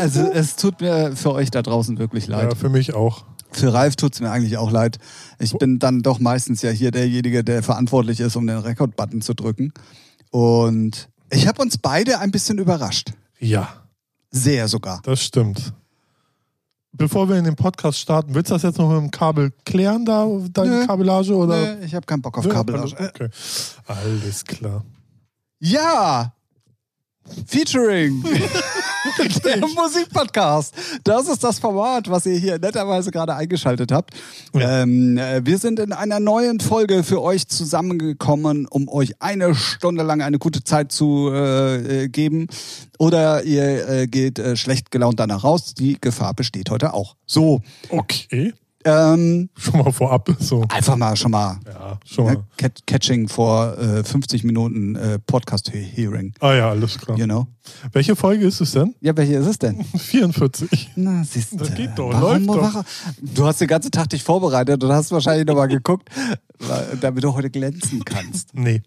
also es tut mir für euch da draußen wirklich leid. Ja, für mich auch. Für Ralf tut es mir eigentlich auch leid. Ich bin dann doch meistens ja hier derjenige, der verantwortlich ist, um den Rekord-Button zu drücken. Und ich habe uns beide ein bisschen überrascht. Ja, Sehr sogar. das stimmt. Bevor wir in den Podcast starten, willst du das jetzt noch mit dem Kabel klären, da deine Nö. Kabellage? Oder? Nee, ich habe keinen Bock auf Nö, Kabel. alles, okay. alles klar. Ja! Featuring! Der Musikpodcast. Das ist das Format, was ihr hier netterweise gerade eingeschaltet habt. Ja. Ähm, äh, wir sind in einer neuen Folge für euch zusammengekommen, um euch eine Stunde lang eine gute Zeit zu äh, äh, geben. Oder ihr äh, geht äh, schlecht gelaunt danach raus. Die Gefahr besteht heute auch. So, Okay. Ähm, Schon mal vorab. So. einfach mal schon mal Ja, schon ne, mal. Cat- Catching vor äh, 50 Minuten äh, Podcast-Hearing. Ah ja, alles klar. You know? Welche Folge ist es denn? Ja, welche ist es denn? 44. Na, siehst du. Das geht doch, warum, läuft doch. Du hast den ganzen Tag dich vorbereitet und hast wahrscheinlich nochmal geguckt, damit du heute glänzen kannst. Nee.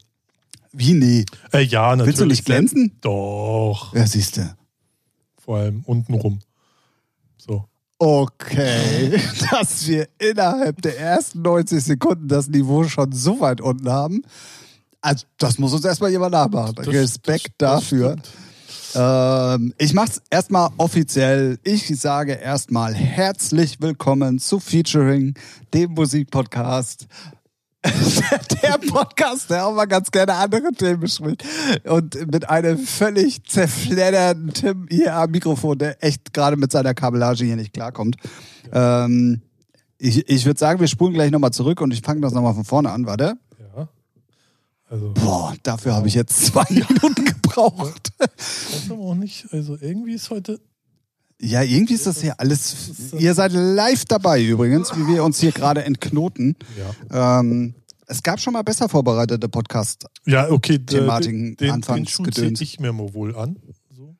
Wie nee? Äh, ja, natürlich. Willst du nicht glänzen? Doch. Ja, siehst du. Vor allem unten rum. So. Okay, dass wir innerhalb der ersten 90 Sekunden das Niveau schon so weit unten haben. Also, das muss uns erstmal jemand nachmachen. Das- Respekt das- das dafür. stimmt. Ähm, ich mach's erstmal offiziell. Ich sage erstmal herzlich willkommen zu Featuring, dem Musikpodcast. der Podcast, der auch mal ganz gerne andere Themen bespricht. Und mit einem völlig zerfledderten Tim hier am Mikrofon, der echt gerade mit seiner Kabellage hier nicht klarkommt. Ähm, ich ich würde sagen, wir spulen gleich nochmal zurück und ich fange das nochmal von vorne an, warte. Ja. Also, Boah, dafür habe ich jetzt zwei Minuten gebraucht. das ist aber auch nicht. Also, irgendwie ist heute. Ja, irgendwie ist das hier alles. Ihr seid live dabei übrigens, wie wir uns hier gerade entknoten. Ja. Ähm, es gab schon mal besser vorbereitete Podcast. Ja, okay. Thematiken, den, den, Anfangs den Gedöns. ich mir mal wohl an. So.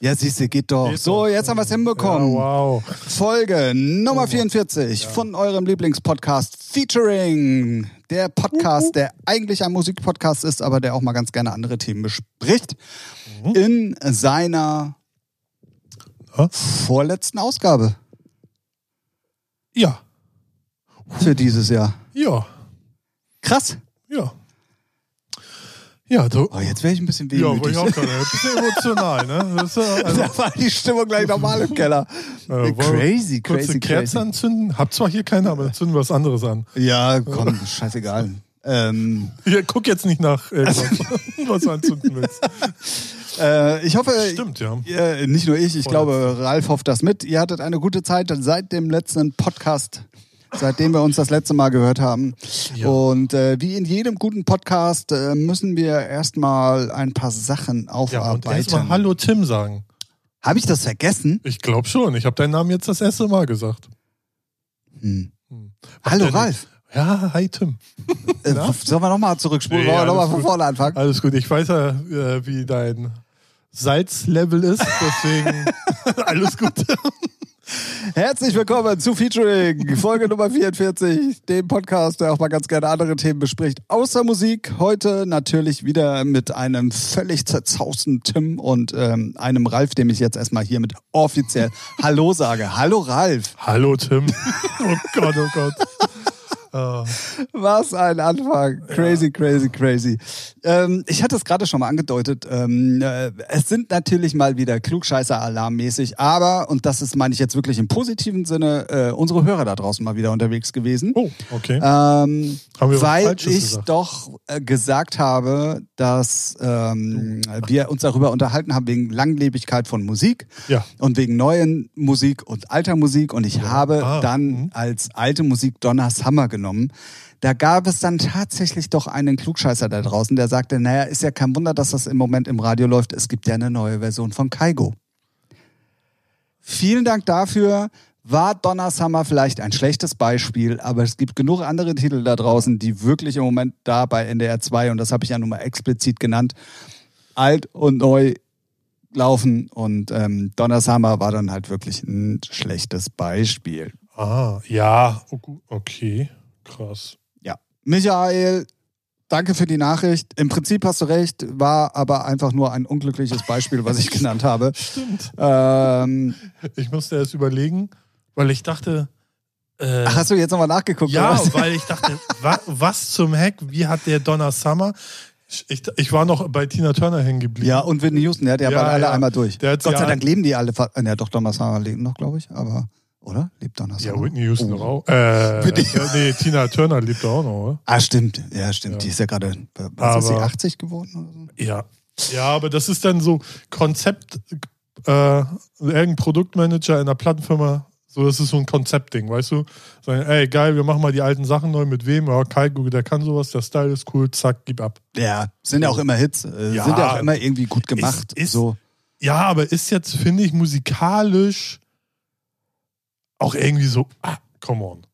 Ja, siehst du, geht doch. Geht so, doch. jetzt haben wir es hinbekommen. Ja, wow. Folge Nummer Oh. 44 von eurem Lieblingspodcast Featuring. Der Podcast, der eigentlich ein Musikpodcast ist, aber der auch mal ganz gerne andere Themen bespricht. Mhm. In seiner Ja. vorletzten Ausgabe Ja. für dieses Jahr. Ja. Krass. Ja. Ja, du. Oh, jetzt wäre ich ein bisschen Ja, wollte wehmütig. ich auch gerade. Ein bisschen emotional, ne? Das ja, also, da war die Stimmung gleich normal im Keller. äh, wollen wir crazy, kurz crazy, Kerze crazy. anzünden. Hab zwar hier keine, aber zünden wir was anderes an. Ja, komm, scheißegal. Ähm, Hier, guck jetzt nicht nach irgendwas, was du anzünden willst. äh, ich hoffe, Stimmt, ja. äh, nicht nur ich, ich Voll. glaube, Ralf hofft das mit. Ihr hattet eine gute Zeit seit dem letzten Podcast, seitdem wir uns das letzte Mal gehört haben. Ja. Und äh, wie in jedem guten Podcast äh, müssen wir erstmal ein paar Sachen Ja, und aufarbeiten. erstmal Hallo Tim sagen. Habe ich das vergessen? Ich glaube schon. Ich habe deinen Namen jetzt das erste Mal gesagt. Hm. Hm. Hallo Ralf. Ja, hi Tim. Äh, sollen wir nochmal zurückspulen? Nee, Wollen wir nochmal von vorne anfangen? Alles gut. Ich weiß ja, äh, wie dein Salzlevel ist. Deswegen alles gut. Herzlich willkommen zu Featuring, Folge Nummer 44, dem Podcast, der auch mal ganz gerne andere Themen bespricht, außer Musik. Heute natürlich wieder mit einem völlig zerzausten Tim und ähm, einem Ralf, dem ich jetzt erstmal hiermit offiziell Hallo sage. Hallo Ralf. Hallo Tim. Oh Gott, oh Gott. Ah, Was ein Anfang. Crazy, crazy, crazy. Ähm, ich hatte es gerade schon mal angedeutet, ähm, äh, es sind natürlich mal wieder Klugscheißer-Alarmmäßig, aber, und das ist, meine ich jetzt wirklich im positiven Sinne, äh, unsere Hörer da draußen mal wieder unterwegs gewesen. oh, okay. Ähm, Haben wir was weil ich gesagt? doch äh, gesagt habe, dass ähm, wir uns darüber unterhalten haben wegen Langlebigkeit von Musik Ja. und wegen neuen Musik und alter Musik. Und ich habe Ah, dann mhm. als alte Musik Donna Summer genommen. Da gab es dann tatsächlich doch einen Klugscheißer da draußen, der sagte, naja, ist ja kein Wunder, dass das im Moment im Radio läuft. Es gibt ja eine neue Version von Kaigo. Vielen Dank dafür. War Donna Summer vielleicht ein schlechtes Beispiel, aber es gibt genug andere Titel da draußen, die wirklich im Moment da bei NDR 2, und das habe ich ja nun mal explizit genannt, alt und neu laufen. Und ähm, Donna Summer war dann halt wirklich ein schlechtes Beispiel. Ah, ja. Oh, Okay. Krass. Ja. Michael, danke für die Nachricht. Im Prinzip hast du recht, war aber einfach nur ein unglückliches Beispiel, was ich genannt habe. Stimmt. Ähm, Ich musste erst überlegen, weil ich dachte. Äh, ach, hast du jetzt nochmal nachgeguckt? ja, weil ich dachte, wa, was zum Heck, wie hat der Donna Summer? Ich, ich war noch bei Tina Turner hängen geblieben. ja, und Whitney Houston, der hat ja, Ja, bald alle ja. einmal durch. Der Gott sei ja- Dank leben die alle. Ja, doch, Donna Summer lebt noch, glaube ich, aber, oder? Lebt Donna Ja, Summer? Whitney Houston Oh. doch auch. Äh, ja, nee, Tina Turner lebt doch auch noch, oder? Ah, stimmt. Ja, stimmt. Ja. Die ist ja gerade, was ist sie, Aber- 80 geworden oder so? Ja. Ja, aber das ist dann so Konzept, äh, irgendein Produktmanager in einer Plattenfirma, so das ist so ein Konzeptding, weißt du? Sagen, ey, geil, wir machen mal die alten Sachen neu, mit wem? Ja, Kai, der kann sowas, der Style ist cool, zack, gib ab. Ja, sind ja auch immer Hits. Äh, Ja. Sind ja auch immer irgendwie gut gemacht. ist- so. Ja, aber ist jetzt, finde ich, musikalisch auch irgendwie so, ah, come on.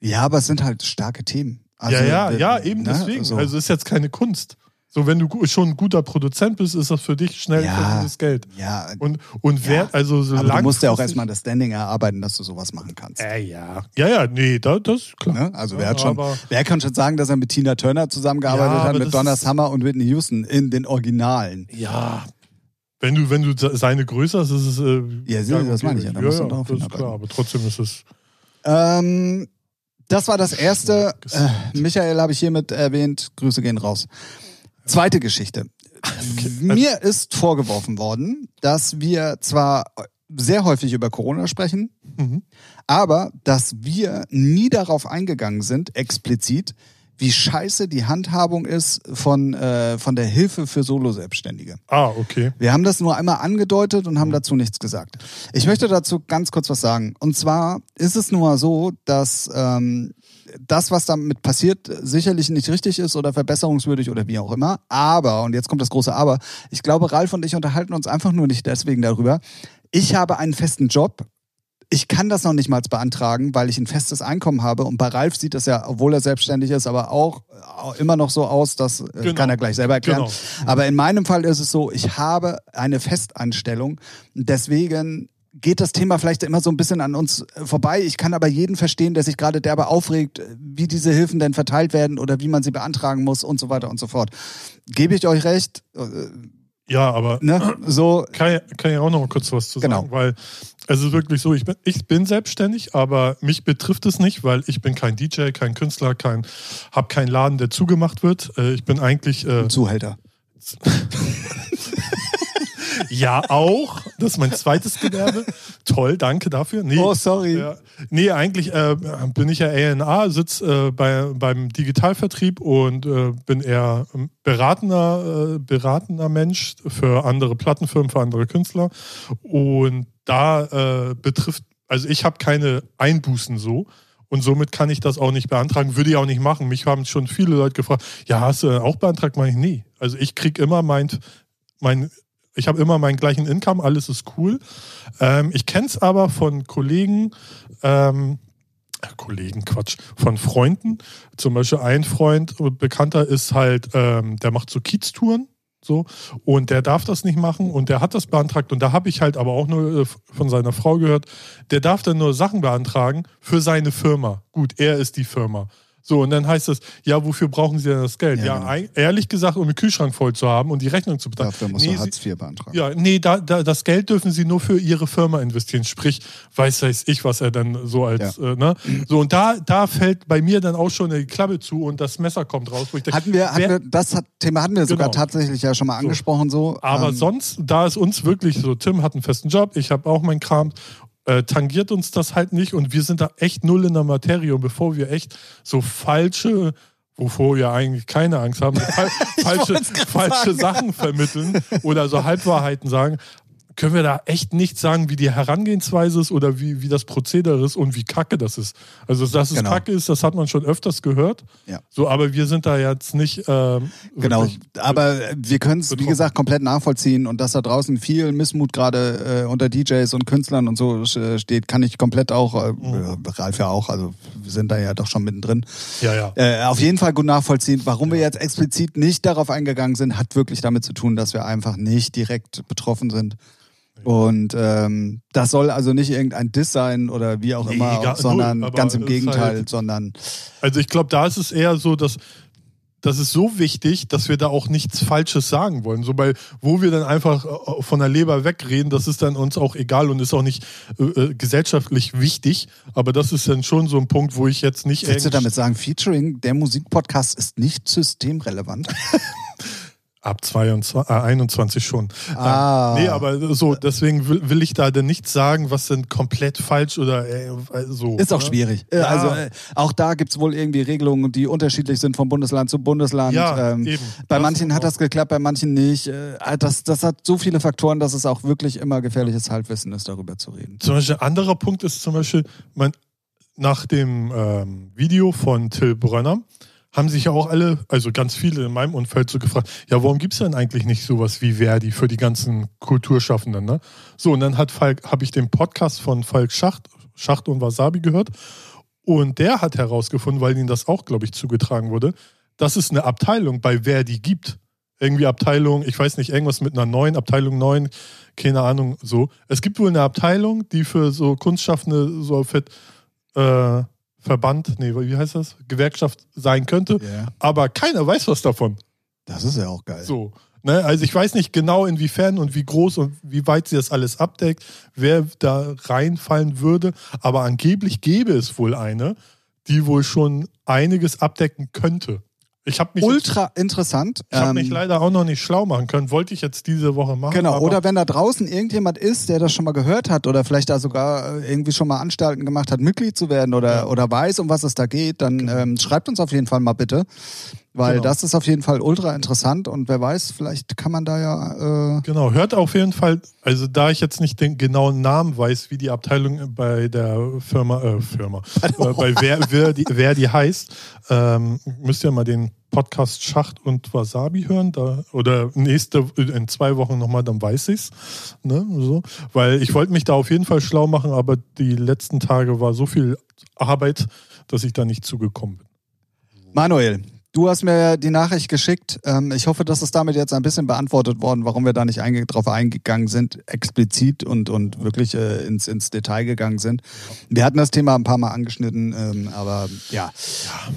Ja, aber es sind halt starke Themen. Also, ja, ja, äh, ja, eben ne, deswegen. so. Also ist jetzt keine Kunst. So, wenn du schon ein guter Produzent bist, ist das für dich schnell Ja. Geld. ja, Und, und Ja. wer, also so aber du musst ja auch erstmal das Standing erarbeiten, dass du sowas machen kannst. Äh, ja. Ja, ja, nee, da, das ist klar. Ne? Also wer Ja, hat schon, wer kann schon sagen, dass er mit Tina Turner zusammengearbeitet Ja, hat, mit Donna Summer und Whitney Houston in den Originalen? Ja. Wenn du, wenn du se- seine Größe hast, ist es. Äh, Ja, sieh, das meine ich ja, da ja, ja, das ist klar, aber trotzdem ist es. Ähm, das war das erste. Äh. Michael habe ich hiermit erwähnt. Grüße gehen raus. Zweite Geschichte. Also Mir ist vorgeworfen worden, dass wir zwar sehr häufig über Corona sprechen, Mhm. aber dass wir nie darauf eingegangen sind, explizit, wie scheiße die Handhabung ist von, äh, von der Hilfe für Solo-Selbstständige. Ah, okay. Wir haben das nur einmal angedeutet und haben dazu nichts gesagt. Ich möchte dazu ganz kurz was sagen. Und zwar ist es nun mal so, dass ähm, das, was damit passiert, sicherlich nicht richtig ist oder verbesserungswürdig oder wie auch immer. Aber, und jetzt kommt das große Aber, ich glaube, Ralf und ich unterhalten uns einfach nur nicht deswegen darüber. Ich habe einen festen Job. Ich kann das noch nicht mal beantragen, weil ich ein festes Einkommen habe. Und bei Ralf sieht das ja, obwohl er selbstständig ist, aber auch äh, immer noch so aus, das äh, Genau. kann er gleich selber erklären. Genau. Aber in meinem Fall ist es so, ich habe eine Festanstellung. Deswegen geht das Thema vielleicht immer so ein bisschen an uns äh, vorbei. Ich kann aber jeden verstehen, der sich gerade derbe aufregt, wie diese Hilfen denn verteilt werden oder wie man sie beantragen muss und so weiter und so fort. Gebe ich euch recht? Ja, aber Ne? So, kann, ich- kann ich auch noch mal kurz was zu Genau. sagen, weil es ist wirklich so, ich bin, ich bin selbstständig, aber mich betrifft es nicht, weil ich bin kein DJ, kein Künstler, kein, habe keinen Laden, der zugemacht wird. Äh, Ich bin eigentlich äh, Zuhälter. ja auch, das ist mein zweites Gewerbe. Toll, danke dafür. Nee, Oh, sorry. Ja, nee, eigentlich äh, bin ich ja A&A, sitze äh, bei, beim Digitalvertrieb und äh, bin eher ähm, beratender, äh, beratender Mensch für andere Plattenfirmen, für andere Künstler. Und da äh, betrifft, also ich habe keine Einbußen so. Und somit kann ich das auch nicht beantragen, würde ich auch nicht machen. Mich haben schon viele Leute gefragt, ja, hast du auch beantragt? Meine ich, nee. Also ich kriege immer mein, mein ich habe immer meinen gleichen Income, alles ist cool. Ähm, ich kenne es aber von Kollegen, ähm, äh, Kollegen, Quatsch, von Freunden. Zum Beispiel ein Freund, äh, Bekannter ist halt, ähm, der macht so Kieztouren. So, und der darf das nicht machen und der hat das beantragt und da habe ich halt aber auch nur äh, von seiner Frau gehört, der darf dann nur Sachen beantragen für seine Firma. Gut, er ist die Firma. So, und dann heißt es, ja, wofür brauchen Sie denn das Geld? Ja, Ja, genau. ein- ehrlich gesagt, um den Kühlschrank voll zu haben und die Rechnung zu bezahlen. Dafür musst Nee, Hartz IV beantragen. ja, nee, da, da, das Geld dürfen sie nur für ihre Firma investieren. Sprich, weiß weiß ich, was er dann so als, äh, ne? So, und da, da fällt bei mir dann auch schon die Klappe zu und das Messer kommt raus, wo ich denke, Hatten wir, hatten wer- wir, das hat, Thema hatten wir sogar Genau. tatsächlich ja schon mal angesprochen so. aber Ähm, sonst, da ist uns wirklich so, Tim hat einen festen Job, ich habe auch meinen Kram, äh, tangiert uns das halt nicht und wir sind da echt null in der Materie und bevor wir echt so falsche, wovor wir eigentlich keine Angst haben, fal falsche, falsche sagen. Sachen vermitteln oder so Halbwahrheiten sagen, können wir da echt nicht sagen, wie die Herangehensweise ist oder wie, wie das Prozedere ist und wie kacke das ist. Also, dass es Genau. kacke ist, das hat man schon öfters gehört. Ja. So, aber wir sind da jetzt nicht. Ähm, Genau, aber wir können es, wie gesagt, komplett nachvollziehen und dass da draußen viel Missmut gerade äh, unter DJs und Künstlern und so äh, steht, kann ich komplett auch, äh, Mhm. Ralf ja auch, also wir sind da ja doch schon mittendrin, Ja, ja. äh, auf jeden Fall gut nachvollziehen. Warum wir jetzt explizit nicht darauf eingegangen sind, hat wirklich damit zu tun, dass wir einfach nicht direkt betroffen sind. Und ähm, das soll also nicht irgendein Diss sein oder wie auch Nee, immer, gar- sondern null, ganz im ist Gegenteil, halt- sondern Also ich glaube, da ist es eher so, dass das ist so wichtig, dass wir da auch nichts Falsches sagen wollen. So bei, wo wir dann einfach äh, von der Leber wegreden, das ist dann uns auch egal und ist auch nicht äh, äh gesellschaftlich wichtig. Aber das ist dann schon so ein Punkt, wo ich jetzt nicht. Willst du damit sagen, Featuring, der Musikpodcast ist nicht systemrelevant? Ab 22, äh, 21 schon. Ah. Nee, aber so, deswegen will, will ich da denn nichts sagen, was denn komplett falsch oder äh, so. Ist auch ne? schwierig. Ja. Also äh, auch da gibt es wohl irgendwie Regelungen, die unterschiedlich sind von Bundesland zu Bundesland. Ja, ähm, eben. Bei das manchen hat das geklappt, bei manchen nicht. Äh, das, das hat so viele Faktoren, dass es auch wirklich immer gefährliches Halbwissen ist, darüber zu reden. Zum Beispiel ein anderer Punkt ist zum Beispiel, man, nach dem ähm, Video von Till Brönner, haben sich ja auch alle, also ganz viele in meinem Umfeld so gefragt, ja, warum gibt es denn eigentlich nicht sowas wie Verdi für die ganzen Kulturschaffenden? Ne? So, und dann hat Falk, habe ich den Podcast von Falk Schacht, Schacht und Wasabi gehört. Und der hat herausgefunden, weil ihm das auch, glaube ich, zugetragen wurde, dass es eine Abteilung bei Verdi gibt. Irgendwie Abteilung, ich weiß nicht, irgendwas mit einer neuen, Abteilung 9, keine Ahnung, so. Es gibt wohl eine Abteilung, die für so Kunstschaffende so fit, äh, Verband, nee, wie heißt das? Gewerkschaft sein könnte. Yeah. Aber keiner weiß was davon. Das ist ja auch geil. So. Ne? Also ich weiß nicht genau, inwiefern und wie groß und wie weit sie das alles abdeckt, wer da reinfallen würde. Aber angeblich gäbe es wohl eine, die wohl schon einiges abdecken könnte. Ich habe mich ultra jetzt, interessant. Ich habe mich ähm, leider auch noch nicht schlau machen können. Wollte ich jetzt diese Woche machen. Genau. Oder wenn da draußen irgendjemand ist, der das schon mal gehört hat oder vielleicht da sogar äh, irgendwie schon mal Anstalten gemacht hat, Mitglied zu werden oder ja. oder weiß, um was es da geht, dann genau. ähm, schreibt uns auf jeden Fall mal bitte. Weil genau. das ist auf jeden Fall ultra interessant und wer weiß, vielleicht kann man da ja. Äh genau, hört auf jeden Fall, also da ich jetzt nicht den genauen Namen weiß, wie die Abteilung bei der Firma, äh, Firma, äh, bei wer, wer, die, wer die heißt, ähm, müsst ihr mal den Podcast Schacht und Wasabi hören, da, oder nächste, in zwei Wochen nochmal, dann weiß ich's. Ne, so. Weil ich wollte mich da auf jeden Fall schlau machen, aber die letzten Tage war so viel Arbeit, dass ich da nicht zugekommen bin. Manuel, Du hast mir die Nachricht geschickt. Ähm, ich hoffe, dass es damit jetzt ein bisschen beantwortet worden, warum wir da nicht einge drauf eingegangen sind, explizit und, und wirklich äh, ins, ins Detail gegangen sind. Wir hatten das Thema ein paar Mal angeschnitten, ähm, aber ja. ja.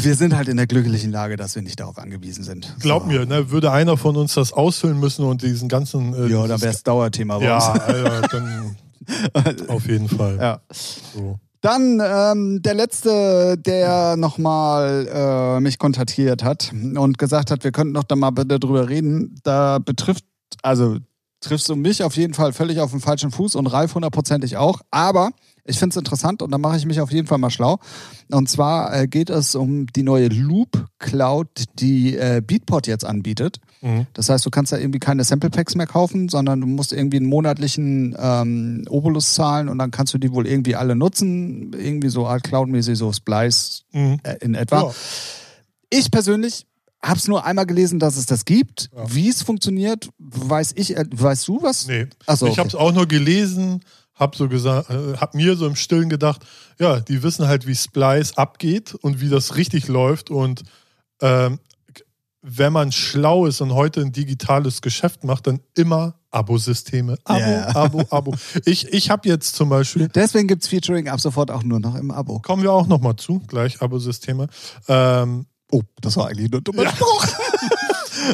Wir sind halt in der glücklichen Lage, dass wir nicht darauf angewiesen sind. Glaub so. mir, ne, würde einer von uns das ausfüllen müssen und diesen ganzen. Äh, ja, dann wäre es Dauerthema bei ja, uns. Ja, dann auf jeden Fall. Ja. So. Dann ähm, der letzte, der nochmal äh, mich kontaktiert hat und gesagt hat, wir könnten doch da mal bitte drüber reden. Da betrifft, also triffst du mich auf jeden Fall völlig auf den falschen Fuß und Ralf hundertprozentig auch. Aber ich finde es interessant und da mache ich mich auf jeden Fall mal schlau. Und zwar äh, geht es um die neue Loop Cloud, die äh, Beatport jetzt anbietet. Mhm. Das heißt, du kannst da irgendwie keine Sample Packs mehr kaufen, sondern du musst irgendwie einen monatlichen ähm, Obolus zahlen und dann kannst du die wohl irgendwie alle nutzen. Irgendwie so Art Cloud-mäßig, so Splice mhm. äh, in etwa. Ja. Ich persönlich habe es nur einmal gelesen, dass es das gibt. Ja. Wie es funktioniert, weiß ich. Äh, weißt du was? Nee. Achso, okay. Ich habe es auch nur gelesen hab so gesagt, äh, hab mir so im Stillen gedacht, ja, die wissen halt, wie Splice abgeht und wie das richtig läuft und ähm, wenn man schlau ist und heute ein digitales Geschäft macht, dann immer Abo-Systeme. Abo, yeah. Abo, Abo. Ich, ich habe jetzt zum Beispiel. Deswegen gibt es Featuring ab sofort auch nur noch im Abo. Kommen wir auch nochmal zu, gleich Abo-Systeme. Ähm, oh, das war eigentlich nur ein dummer Spruch.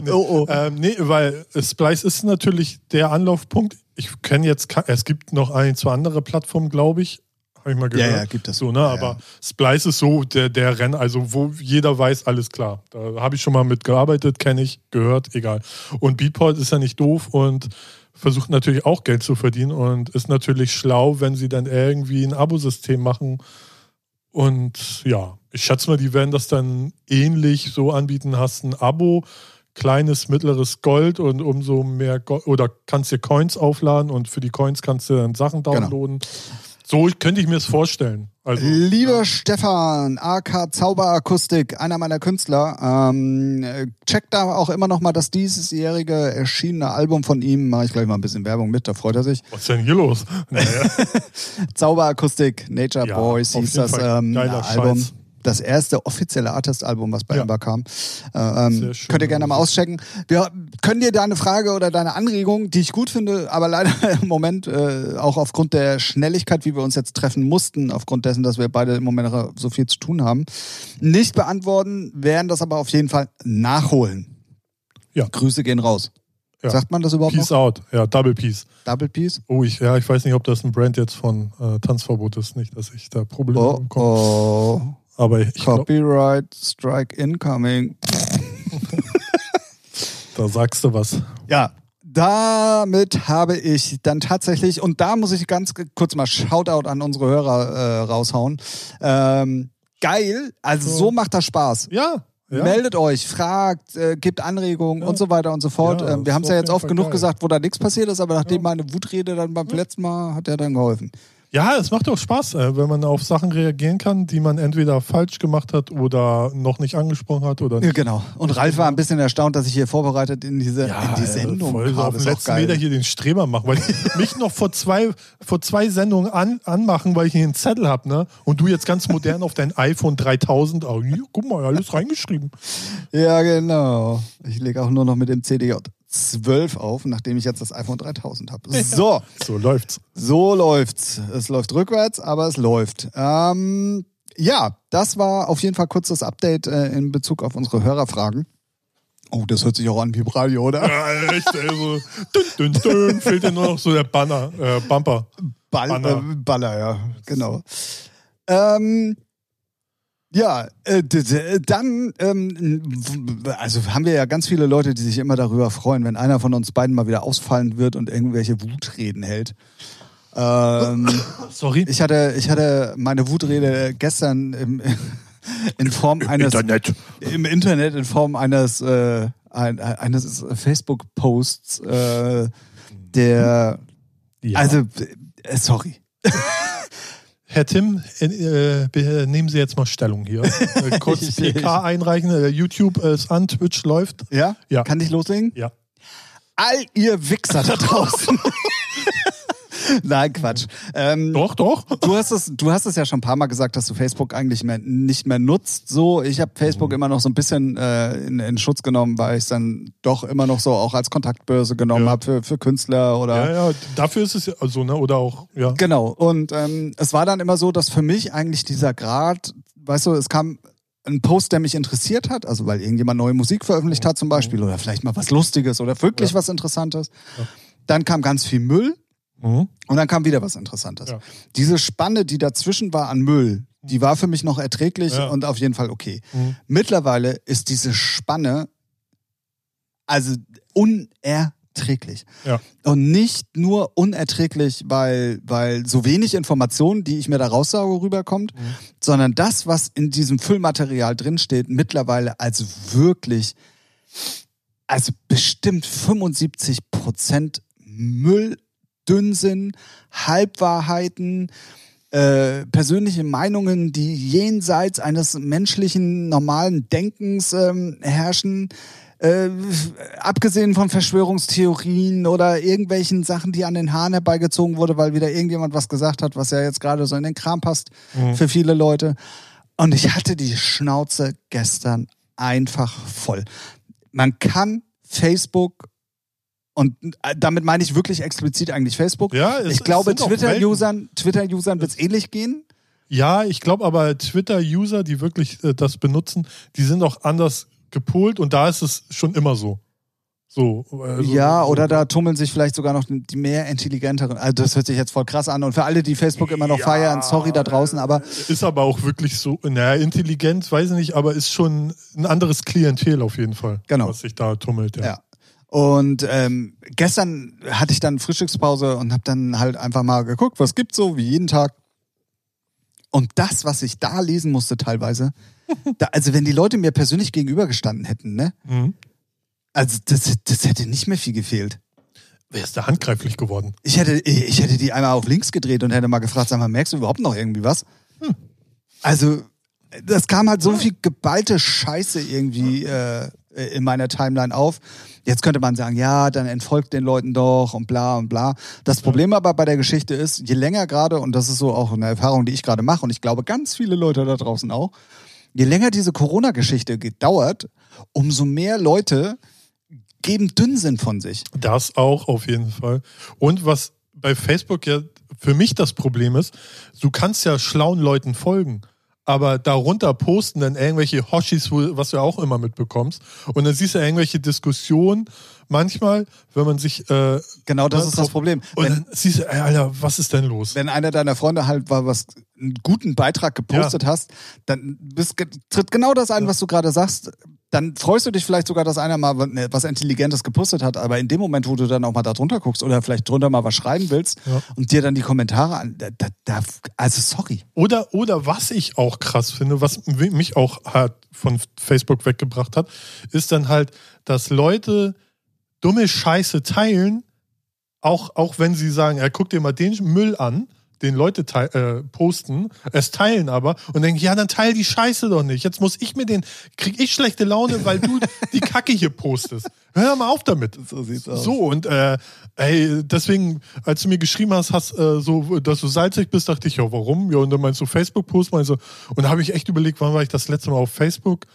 nee, oh, oh. Ähm, nee, weil Splice ist natürlich der Anlaufpunkt ich kenne jetzt, es gibt noch ein, zwei andere Plattformen, glaube ich. Habe ich mal gehört. Ja, ja, gibt es. So, ne? Ja, Aber ja. Splice ist so der, der Renn, also wo jeder weiß, alles klar. Da habe ich schon mal mitgearbeitet, kenne ich, gehört, egal. Und Beatport ist ja nicht doof und versucht natürlich auch Geld zu verdienen und ist natürlich schlau, wenn sie dann irgendwie ein Abosystem machen. Und ja, ich schätze mal, die werden das dann ähnlich so anbieten. Hast ein Abo, kleines, mittleres Gold und umso mehr Gold, oder kannst dir Coins aufladen und für die Coins kannst du dann Sachen genau. downloaden. Genau. So könnte ich mir es vorstellen. Also, Lieber ja. Stefan, AK Zauberakustik, einer meiner Künstler, ähm, checkt da auch immer noch mal das diesjährige erschienene Album von ihm. Mache ich gleich mal ein bisschen Werbung mit, da freut er sich. Was ist denn hier los? Naja. Zauberakustik, Nature ja, Boys hieß das ähm, Album. Scheiß. Das erste offizielle Artist-Album, was bei Ja. Ember kam. Äh, ähm, schön. könnt ihr gerne mal auschecken. Wir können dir deine Frage oder deine Anregung, die ich gut finde, aber leider im Moment äh, auch aufgrund der Schnelligkeit, wie wir uns jetzt treffen mussten, aufgrund dessen, dass wir beide im Moment noch so viel zu tun haben, nicht beantworten, werden das aber auf jeden Fall nachholen. Ja. Grüße gehen raus. Ja. Sagt man das überhaupt Peace noch? out. Ja, Double Peace. Double Peace? Oh, ich, ja, ich weiß nicht, ob das ein Brand jetzt von äh, Tanzverbot ist. Nicht, dass ich da Probleme Oh, bekomme. oh. Aber ich Copyright Strike incoming. da sagst du was. Ja, damit habe ich dann tatsächlich, und da muss ich ganz kurz mal Shoutout an unsere Hörer äh, raushauen. Ähm, geil, also So. so macht das Spaß. Ja. ja. Meldet euch, fragt, äh, gebt Anregungen Ja. und so weiter und so fort. Ja, ähm, wir haben es ja jetzt oft Fall genug geil. gesagt, wo da nichts passiert ist, aber nachdem meine Wutrede dann beim letzten Mal hat er dann geholfen. Ja, es macht auch Spaß, äh, wenn man auf Sachen reagieren kann, die man entweder falsch gemacht hat oder noch nicht angesprochen hat oder Ja, nicht. genau. Und Ralf war ein bisschen erstaunt, dass ich hier vorbereitet in diese in die äh, Sendung voll habe. auf auch letzten. Meter hier den Streber machen, weil ich mich noch vor zwei, vor zwei Sendungen an, anmachen, weil ich hier einen Zettel habe, ne? Und du jetzt ganz modern auf dein iPhone 3000, oh, hier, guck mal, alles reingeschrieben. Ja, genau. Ich lege auch nur noch mit dem CDJ 12 auf, nachdem ich jetzt das iPhone 3000 habe. So, So läuft's. so läuft's. Es läuft rückwärts, aber es läuft. Ähm, ja, das war auf jeden Fall kurz das Update äh, in Bezug auf unsere Hörerfragen. Oh, das hört sich auch an wie Radio, oder? Ja, echt, also, dün, dün, dün, fehlt dir nur noch so der Banner, äh, Bumper. Ball, Banner. Äh, Baller, ja, genau. Ähm, ja, äh, dann, ähm, also haben wir ja ganz viele Leute, die sich immer darüber freuen, wenn einer von uns beiden mal wieder ausfallen wird und irgendwelche Wutreden hält. Ähm, Sorry. ich hatte, ich hatte meine Wutrede gestern im, in Form eines Internet. im Internet in Form eines äh, ein, eines Facebook-Posts, äh, der Ja. also äh, sorry. Herr Tim, äh, nehmen Sie jetzt mal Stellung hier. Äh, kurz PK einreichen. Äh, YouTube ist an, Twitch läuft. Ja? Ja. Kann ich loslegen? Ja. All ihr Wichser da draußen. Nein, Quatsch. Ähm, Doch, doch. du, hast es, du hast es ja schon ein paar Mal gesagt, dass du Facebook eigentlich mehr, nicht mehr nutzt. So, ich habe Facebook immer noch so ein bisschen äh, in, in Schutz genommen, weil ich es dann doch immer noch so auch als Kontaktbörse genommen Ja. habe für, für Künstler oder Ja, ja, dafür ist es ja so, ne? Oder auch, ja. Genau. Und ähm, es war dann immer so, dass für mich eigentlich dieser Grad, weißt du, es kam ein Post, der mich interessiert hat, also weil irgendjemand neue Musik veröffentlicht hat zum Beispiel oder vielleicht mal was Lustiges oder wirklich Ja. was Interessantes. Ja. Dann kam ganz viel Müll Mhm. und dann kam wieder was Interessantes. Ja. Diese Spanne, die dazwischen war an Müll, die war für mich noch erträglich Ja. und auf jeden Fall okay. Mhm. Mittlerweile ist diese Spanne also unerträglich. Ja. Und nicht nur unerträglich, weil, weil so wenig Informationen, die ich mir da raussauge, rüberkommt, Mhm. sondern das, was in diesem Füllmaterial drinsteht, mittlerweile als wirklich, also bestimmt 75 Prozent Müll, Dünnsinn, Halbwahrheiten, äh, persönliche Meinungen, die jenseits eines menschlichen normalen Denkens ähm, herrschen, äh, abgesehen von Verschwörungstheorien oder irgendwelchen Sachen, die an den Haaren herbeigezogen wurde, weil wieder irgendjemand was gesagt hat, was ja jetzt gerade so in den Kram passt Mhm. für viele Leute. Und ich hatte die Schnauze gestern einfach voll. Man kann Facebook und äh, damit meine ich wirklich explizit eigentlich Facebook. Ja, es- ich glaube, Twitter-Usern Twitter-Usern wird es ähnlich gehen. Ja, ich glaube aber Twitter-User, die wirklich äh, das benutzen, die sind auch anders gepolt und da ist es schon immer so. So. also- ja, so. oder da tummeln sich vielleicht sogar noch die mehr intelligenteren. Also das hört sich jetzt voll krass an. Und für alle, die Facebook immer noch Ja, feiern, sorry da draußen, aber Ist aber auch wirklich so, naja, intelligent, weiß ich nicht, aber ist schon ein anderes Klientel auf jeden Fall, Genau. was sich da tummelt. Ja. Ja. Und ähm, gestern hatte ich dann Frühstückspause und habe dann halt einfach mal geguckt, was gibt's so, wie jeden Tag. Und das, was ich da lesen musste teilweise, da, also wenn die Leute mir persönlich gegenübergestanden hätten, ne, Mhm. also das, das hätte nicht mehr viel gefehlt. Wer ist da handgreiflich geworden? Ich hätte, ich hätte die einmal auf links gedreht und hätte mal gefragt, sag mal, merkst du überhaupt noch irgendwie was? Also, das kam halt so viel geballte Scheiße irgendwie äh, in meiner Timeline auf. Jetzt könnte man sagen, ja, dann entfolgt den Leuten doch und bla und bla. Das Problem aber bei der Geschichte ist, je länger gerade, und das ist so auch eine Erfahrung, die ich gerade mache, und ich glaube ganz viele Leute da draußen auch, je länger diese Corona-Geschichte dauert, umso mehr Leute geben Dünnsinn von sich. Das auch auf jeden Fall. Und was bei Facebook ja für mich das Problem ist, du kannst ja schlauen Leuten folgen aber darunter posten dann irgendwelche Hoshis, was du auch immer mitbekommst. Und dann siehst du irgendwelche Diskussionen manchmal, wenn man sich. Äh, genau, das ist das Problem. Und wenn, dann siehst du, ey, Alter, was ist denn los? Wenn einer deiner Freunde halt was einen guten Beitrag gepostet ja. hast, dann bist, tritt genau das ein, ja. was du gerade sagst dann freust du dich vielleicht sogar, dass einer mal ne, was Intelligentes gepostet hat, aber in dem Moment, wo du dann auch mal da drunter guckst oder vielleicht drunter mal was schreiben willst ja. und dir dann die Kommentare an, da, da, also sorry. Oder, oder was ich auch krass finde, was mich auch hat von Facebook weggebracht hat, ist dann halt, dass Leute dumme Scheiße teilen, auch, auch wenn sie sagen, ja, guck dir mal den Müll an, den Leute äh, posten, es teilen aber und denken, ja, dann teil die Scheiße doch nicht. Jetzt muss ich mir den, krieg ich schlechte Laune, weil du die Kacke hier postest. Hör mal auf damit. So sieht's aus. So, und äh, ey, deswegen, als du mir geschrieben hast, hast äh, so, dass du salzig bist, dachte ich, ja, warum? Ja, und dann meinst du Facebook-Post, meinst du, und da habe ich echt überlegt, wann war ich das letzte Mal auf Facebook?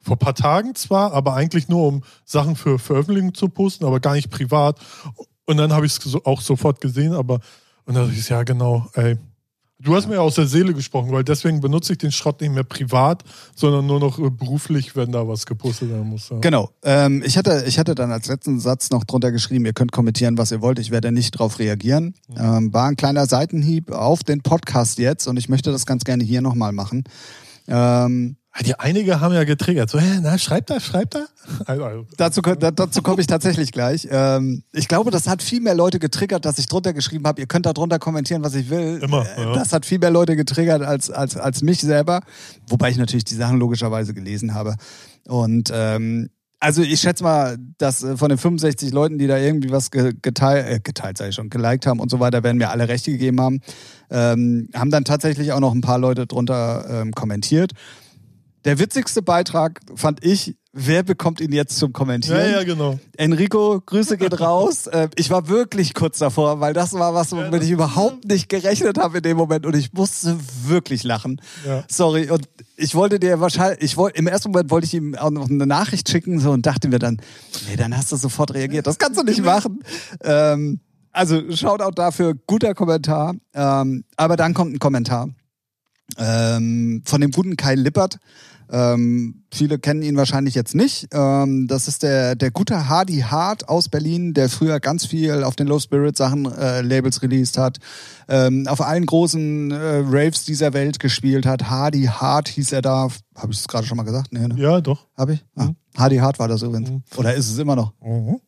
Vor ein paar Tagen zwar, aber eigentlich nur, um Sachen für Veröffentlichung zu posten, aber gar nicht privat. Und dann habe ich es auch sofort gesehen, aber und dann ist ja genau, ey. Du hast mir aus der Seele gesprochen, weil deswegen benutze ich den Schrott nicht mehr privat, sondern nur noch äh, beruflich, wenn da was gepostet werden muss. Ja. Genau. Ähm, ich, hatte, ich hatte dann als letzten Satz noch drunter geschrieben, ihr könnt kommentieren, was ihr wollt, ich werde nicht drauf reagieren. Mhm. Ähm, war ein kleiner Seitenhieb auf den Podcast jetzt und ich möchte das ganz gerne hier nochmal machen. Ähm, die einige haben ja getriggert. So, hä, na, schreibt da, schreibt da. Also, also. Dazu, dazu komme ich tatsächlich gleich. Ähm, ich glaube, das hat viel mehr Leute getriggert, dass ich drunter geschrieben habe, ihr könnt da drunter kommentieren, was ich will. Immer. Äh, ja. Das hat viel mehr Leute getriggert als, als, als mich selber. Wobei ich natürlich die Sachen logischerweise gelesen habe. Und ähm, also ich schätze mal, dass äh, von den 65 Leuten, die da irgendwie was geteilt, äh, geteilt sei schon, geliked haben und so weiter, werden mir alle Rechte gegeben haben. Ähm, haben dann tatsächlich auch noch ein paar Leute drunter ähm, kommentiert. Der witzigste Beitrag fand ich, wer bekommt ihn jetzt zum Kommentieren? Ja, ja, genau. Enrico, Grüße geht raus. Äh, ich war wirklich kurz davor, weil das war was, womit ich überhaupt nicht gerechnet habe in dem Moment und ich musste wirklich lachen. Ja. Sorry. Und ich wollte dir wahrscheinlich, ich wollte, im ersten Moment wollte ich ihm auch noch eine Nachricht schicken so und dachte mir dann, nee, dann hast du sofort reagiert. Das kannst du nicht machen. Ähm, also Shoutout dafür, guter Kommentar. Ähm, aber dann kommt ein Kommentar ähm, von dem guten Kai Lippert. Ähm, viele kennen ihn wahrscheinlich jetzt nicht. Ähm, das ist der, der gute Hardy Hart aus Berlin, der früher ganz viel auf den Low Spirit Sachen äh, Labels released hat, ähm, auf allen großen äh, Raves dieser Welt gespielt hat. Hardy Hart hieß er da. Habe ich es gerade schon mal gesagt? Nee, ne? Ja, doch. Habe ich? Ah, mhm. Hardy Hart war das übrigens. Mhm. Oder ist es immer noch? Mhm.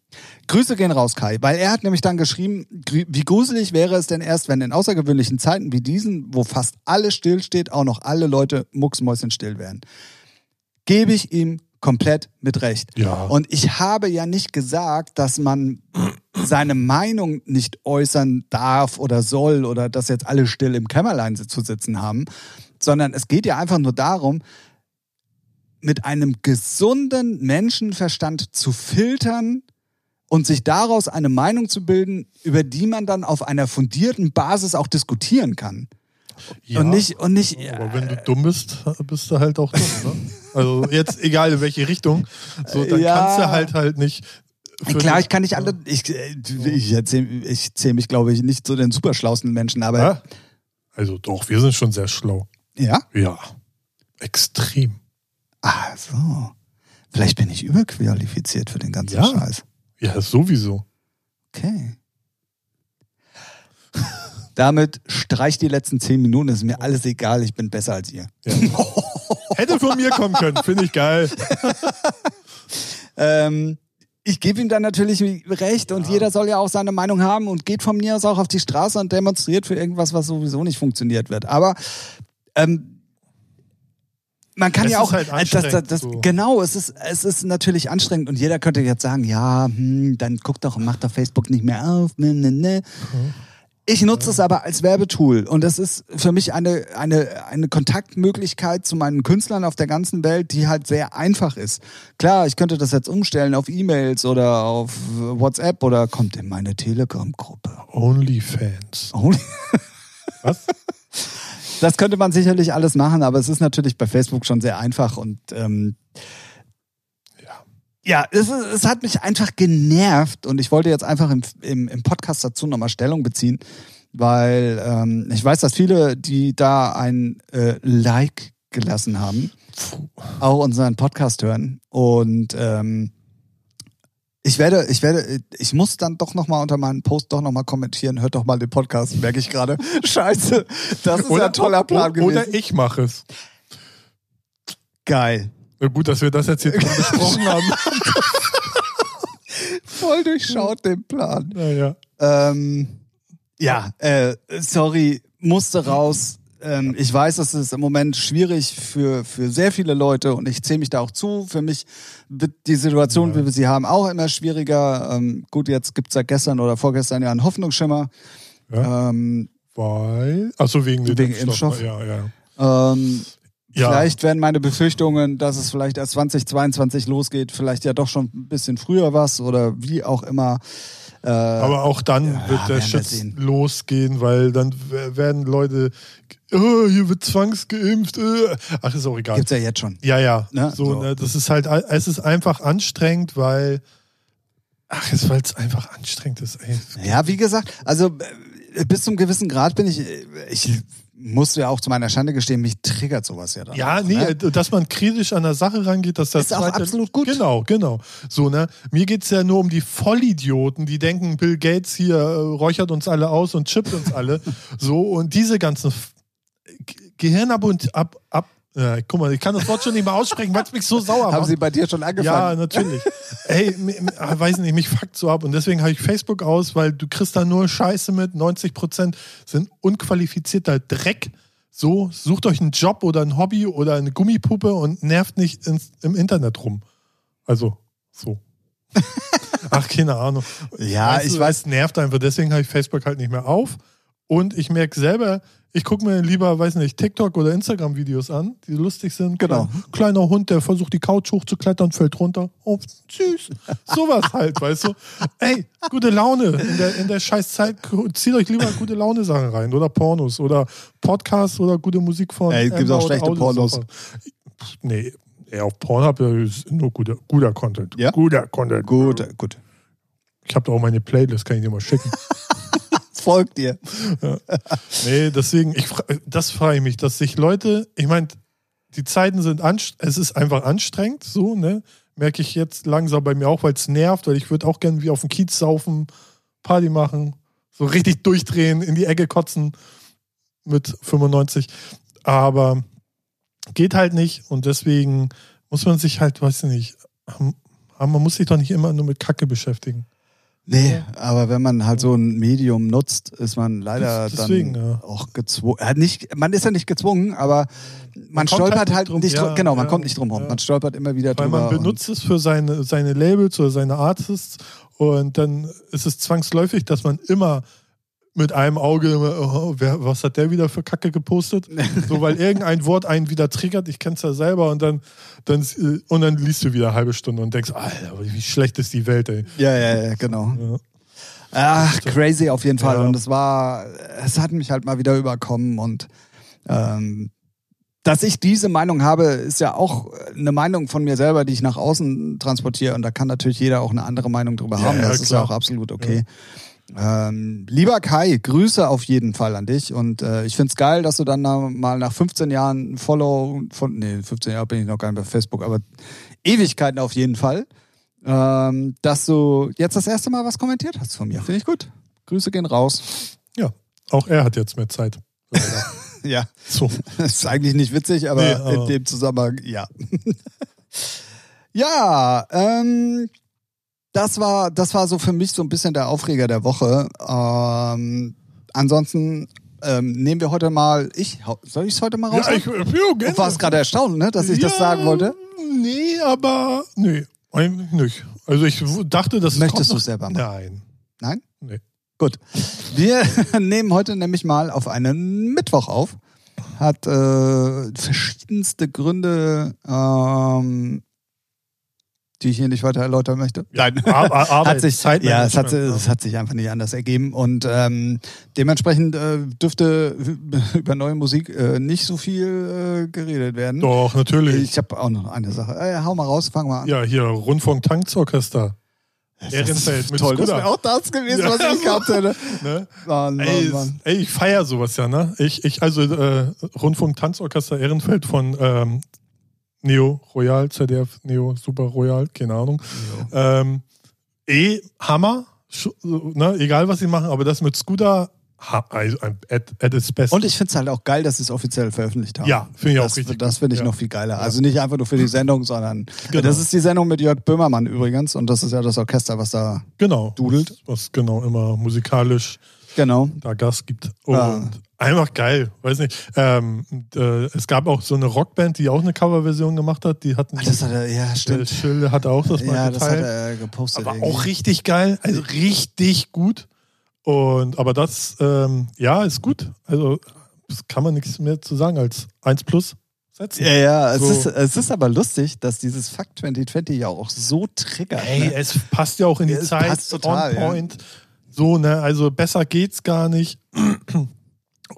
Grüße gehen raus, Kai, weil er hat nämlich dann geschrieben, wie gruselig wäre es denn erst, wenn in außergewöhnlichen Zeiten wie diesen, wo fast alles stillsteht, auch noch alle Leute mucksmäuschenstill wären. Gebe ich ihm komplett mit Recht. Ja. Und ich habe ja nicht gesagt, dass man seine Meinung nicht äußern darf oder soll oder dass jetzt alle still im Kämmerlein zu sitzen haben, sondern es geht ja einfach nur darum, mit einem gesunden Menschenverstand zu filtern, und sich daraus eine Meinung zu bilden, über die man dann auf einer fundierten Basis auch diskutieren kann. Ja, und nicht, und nicht. Aber wenn du dumm bist, bist du halt auch dumm. Ne? Also jetzt egal in welche Richtung, so dann ja. kannst du halt halt nicht. Klar, ich kann nicht alle. Ich, ich, erzähl, ich zähle mich, glaube ich, nicht zu den superschlausten Menschen, aber. Ja? Also doch, wir sind schon sehr schlau. Ja? Ja. Extrem. Ach so. Vielleicht bin ich überqualifiziert für den ganzen ja. Scheiß. Ja, sowieso. Okay. Damit streicht die letzten zehn Minuten. Es ist mir alles egal. Ich bin besser als ihr. Ja. Hätte von mir kommen können. Finde ich geil. ähm, ich gebe ihm dann natürlich recht und ja. jeder soll ja auch seine Meinung haben und geht von mir aus auch auf die Straße und demonstriert für irgendwas, was sowieso nicht funktioniert wird. Aber ähm, man kann es ja auch, halt äh, das, das, das, so. genau, es ist, es ist natürlich anstrengend und jeder könnte jetzt sagen, ja, hm, dann guck doch und mach doch Facebook nicht mehr auf. Ne, ne, ne. Mhm. Ich nutze es aber als Werbetool und das ist für mich eine, eine, eine Kontaktmöglichkeit zu meinen Künstlern auf der ganzen Welt, die halt sehr einfach ist. Klar, ich könnte das jetzt umstellen auf E-Mails oder auf WhatsApp oder kommt in meine Telegram-Gruppe. Onlyfans. Only Was? Das könnte man sicherlich alles machen, aber es ist natürlich bei Facebook schon sehr einfach und ähm, Ja. ja, es, es hat mich einfach genervt und ich wollte jetzt einfach im, im, im Podcast dazu nochmal Stellung beziehen, weil ähm, ich weiß, dass viele, die da ein äh, Like gelassen haben, auch unseren Podcast hören und ähm, ich werde, ich werde, ich muss dann doch nochmal unter meinen Post doch nochmal kommentieren. Hört doch mal den Podcast, merke ich gerade. Scheiße, das ist ja ein toller Plan gewesen. Oder ich mache es. Geil. Na gut, dass wir das jetzt hier besprochen haben. Voll durchschaut den Plan. Naja. Ähm, ja, äh, sorry, musste raus. Ähm, ich weiß, es ist im Moment schwierig für, für sehr viele Leute und ich zähle mich da auch zu. Für mich wird die Situation, Ja. wie wir sie haben, auch immer schwieriger. Ähm, gut, jetzt gibt's seit gestern oder vorgestern ja einen Hoffnungsschimmer. Ja. Ähm, Weil. Achso, wegen, dem Wegen Impfstoff. Ja, ja. ähm, Ja. Vielleicht werden meine Befürchtungen, dass es vielleicht erst 2022 losgeht, vielleicht ja doch schon ein bisschen früher was oder wie auch immer. Äh, Aber auch dann ja, wird der werden wir losgehen, weil dann werden Leute, oh, hier wird zwangsgeimpft. Äh. Ach, ist auch egal. gibt's ja jetzt schon. Ja, ja. Ne? So, So. Ne, das ist halt, es ist einfach anstrengend, weil, ach, es, weil es einfach anstrengend ist. Ey. Ja, wie gesagt, also äh, bis zum gewissen Grad bin ich, äh, ich muss ja auch zu meiner Schande gestehen, mich triggert sowas ja dann. Ja, auch, nee, ne? äh, dass man kritisch an der Sache rangeht, dass das Ist auch absolut gut. Genau, genau. So, ne? Mir geht's ja nur um die Vollidioten, die denken, Bill Gates hier äh, räuchert uns alle aus und chippt uns alle. so, und diese ganzen Gehirnab und ab, ab, ja, guck mal, ich kann das Wort schon nicht mehr aussprechen, weil es mich so sauer Haben macht. Sie bei dir schon Ja, angefangen? natürlich. Ey, ah, weiß nicht, mich fuckt so ab. Und deswegen habe ich Facebook aus, weil du kriegst da nur Scheiße mit. 90 Prozent sind unqualifizierter Dreck. So, sucht euch einen Job oder ein Hobby oder eine Gummipuppe und nervt nicht ins, im Internet rum. Also, so. Ach, keine Ahnung. Ja, Weißt ich du, weiß. Es nervt einfach, deswegen habe ich Facebook halt nicht mehr auf. Und ich merke selber, ich gucke mir lieber, weiß nicht, TikTok oder Instagram-Videos an, die lustig sind. Genau. Klein- Kleiner Hund, der versucht, die Couch hochzuklettern, fällt runter. Oh, süß. Sowas halt, weißt du. Ey, gute Laune. In der, in der scheiß Zeit, zieht euch lieber gute Laune-Sachen rein. Oder Pornos. Oder Podcasts oder gute Musik von. Ey, es gibt auch schlechte Audiosofa. Nee, ey, auf Pornhub ist nur guter, guter Content. Ja? Guter Content. Gut, gut. Ich habe da auch meine Playlist, kann ich dir mal schicken. Folgt dir. Nee, deswegen, ich, das frage ich mich, dass sich Leute, ich meine, die Zeiten sind anstrengend, es ist einfach anstrengend, so, ne? Merke ich jetzt langsam bei mir auch, weil es nervt, weil ich würde auch gerne wie auf dem Kiez saufen, Party machen, so richtig durchdrehen, in die Ecke kotzen mit 95. Aber geht halt nicht und deswegen muss man sich halt, weiß ich nicht, man muss sich doch nicht immer nur mit Kacke beschäftigen. Nee, aber wenn man halt so ein Medium nutzt, ist man leider Des- deswegen, dann ja. auch gezwungen. Äh, nicht, man ist ja nicht gezwungen, aber man, kommt stolpert halt nicht halt drum- nicht drum. ja, Genau, man ja, kommt nicht drum rum. ja. Man stolpert immer wieder Weil drüber. man benutzt es für seine, seine Labels oder seine Artists und dann ist es zwangsläufig, dass man immer mit einem Auge, immer, oh, wer, was hat der wieder für Kacke gepostet? so, weil irgendein Wort einen wieder triggert, ich kenn's ja selber und dann, dann, äh, und dann liest du wieder eine halbe Stunde und denkst, Alter, wie schlecht ist die Welt, ey. Ja, ja, ja, genau. Ja. Ach, crazy auf jeden Fall. Ja. Und es war, es hat mich halt mal wieder überkommen und ähm, dass ich diese Meinung habe, ist ja auch eine Meinung von mir selber, die ich nach außen transportiere. Und da kann natürlich jeder auch eine andere Meinung drüber Ja, haben. ja, Das ist ja auch absolut okay. Ähm, lieber Kai, Grüße auf jeden Fall an dich. Und äh, ich find's geil, dass du dann na- mal nach 15 Jahren ein Follow von, nee, 15 Jahre bin ich noch gar nicht bei Facebook, aber Ewigkeiten auf jeden Fall, ähm, dass du jetzt das erste Mal was kommentiert hast von mir. Finde ich gut. Grüße gehen raus. ja, auch er hat jetzt mehr Zeit. Ja, so. das ist eigentlich nicht witzig, aber, Nee, in aber- dem Zusammenhang, ja. ja, ähm, das war, das war so für mich so ein bisschen der Aufreger der Woche. Ähm, ansonsten ähm, nehmen wir heute mal, ich, soll ich es heute mal raus? Ja, ich, ja, Du gerne. warst gerade erstaunt, ne, dass ich das Ja, sagen wollte. Nee, aber nee, eigentlich nicht. Also ich dachte, das Möchtest du selber machen? Nein. Nein? Nee. Gut. Wir nehmen heute nämlich mal auf einen Mittwoch auf. Hat äh, verschiedenste Gründe. Ähm, die ich hier nicht weiter erläutern möchte. Nein, Ar Ar hat sich, Zeit ja, es hat, es hat sich einfach nicht anders ergeben und ähm, dementsprechend äh, dürfte über neue Musik äh, nicht so viel äh, geredet werden. Doch, natürlich. Ich habe auch noch eine Sache. Äh, hau mal raus, fang mal an. Ja, hier, Rundfunk Tanzorchester. Ehrenfeld mit Toll, Scooter. das wäre auch das gewesen, was ich gehabt hätte. Ne? Mann, Mann, Ey, Mann. ey, ich feiere sowas ja, ne? Ich, ich also äh, Rundfunk Tanzorchester Ehrenfeld von ähm, Neo Royal, ZDF Neo Super Royal, keine Ahnung. Ähm, eh Hammer, ne? egal was sie machen, aber das mit Scooter also, at, at its best. Und ich finde es halt auch geil, dass sie es offiziell veröffentlicht haben. Ja, finde ich auch das, richtig Das finde ich gut. noch viel geiler. Also nicht einfach nur für die Sendung, sondern Genau. das ist die Sendung mit Jörg Böhmermann übrigens und das ist ja das Orchester, was da genau, dudelt. Was, was genau immer musikalisch genau. da Gas gibt. Und Ja. Einfach geil, weiß nicht. Ähm, äh, es gab auch so eine Rockband, die auch eine Coverversion gemacht hat. Die hatten Ach, das hat er, ja, äh, stimmt. Schill hat auch das mal Ja, das hat geteilt. er gepostet. aber irgendwie. auch richtig geil, also richtig gut. Und aber das, ähm, ja, ist gut. Also das kann man nichts mehr zu sagen als 1 plus setzen. Ja, ja, es, So. ist, es ist aber lustig, dass dieses Fuck 2020 ja auch so triggert. Ey, ne? es passt ja auch in die Ja, es Zeit. passt total, on ja. point. So, ne, also besser geht's gar nicht.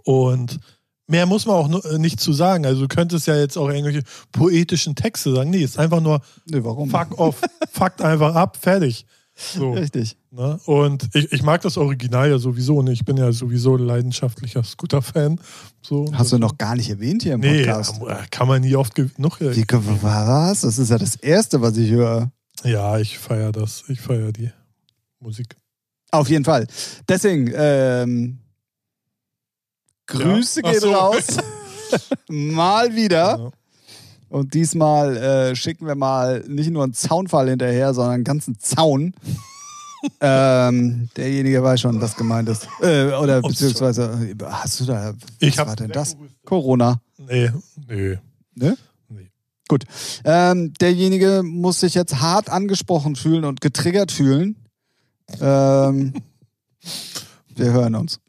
Und mehr muss man auch nu- nicht zu sagen. Also du könntest ja jetzt auch irgendwelche poetischen Texte sagen. Nee, ist einfach nur Nee, warum? fuck off, fuckt einfach ab, fertig. So, Richtig. ne? Und ich, ich mag das Original ja sowieso nicht. Ich bin ja sowieso leidenschaftlicher Scooter-Fan. So. Hast du noch gar nicht erwähnt hier im Nee, Podcast. äh, kann man nie oft genug. Wie, was? Das ist ja das Erste, was ich höre. Ja, ich feiere das. Ich feiere die Musik. Auf jeden Fall. Deswegen, ähm, Grüße Ja. Gehen so. raus. mal wieder. Ja. Und diesmal äh, schicken wir mal nicht nur einen Zaunfall hinterher, sondern einen ganzen Zaun. ähm, derjenige weiß schon, was gemeint ist. Äh, oder Ups. beziehungsweise, hast du da, was war denn das? Corona. Nee, nee. Ne? Nee. Gut. Ähm, derjenige muss sich jetzt hart angesprochen fühlen und getriggert fühlen. Ähm, wir hören uns.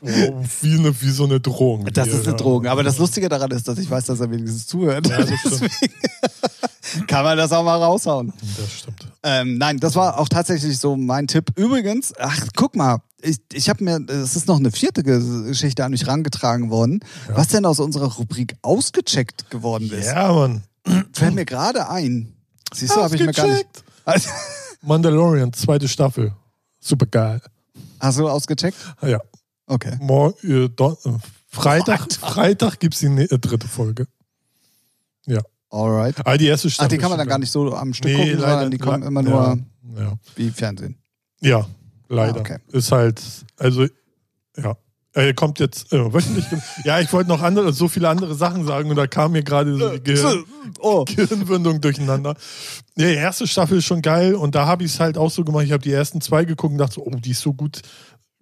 Wie, eine, wie so eine Drohung. Das hier, ist eine ja. Drogen. Aber das Lustige daran ist, dass ich weiß, dass er wenigstens zuhört. Ja, das stimmt. Deswegen kann man das auch mal raushauen. Das stimmt. Ähm, nein, das war auch tatsächlich so mein Tipp. Übrigens, ach, guck mal, ich, ich habe mir, es ist noch eine vierte Geschichte an mich rangetragen worden, was denn aus unserer Rubrik ausgecheckt geworden ist. Ja, Mann. Fällt mir gerade ein. Siehst du, habe ich mir gar nicht. Ausgecheckt. Also, Mandalorian, zweite Staffel. Super geil. hast du ausgecheckt? Ja. Okay. Mor äh, äh, Freitag, Freitag gibt es die ne äh, dritte Folge. Ja. Alright. Ah, die erste Staffel. Ach, die kann man dann gar nicht so am Stück Nee, gucken, leider- sondern die kommen immer nur Ja, ja. wie Fernsehen. ja leider. Ah, okay. Ist halt, also, ja. Er kommt jetzt äh, wöchentlich. ja, ich wollte noch andere, so viele andere Sachen sagen und da kam mir gerade so die Gehirn, Oh. Gehirnwindung durcheinander. Ja, die erste Staffel ist schon geil und da habe ich es halt auch so gemacht. Ich habe die ersten zwei geguckt und dachte so, oh, die ist so gut,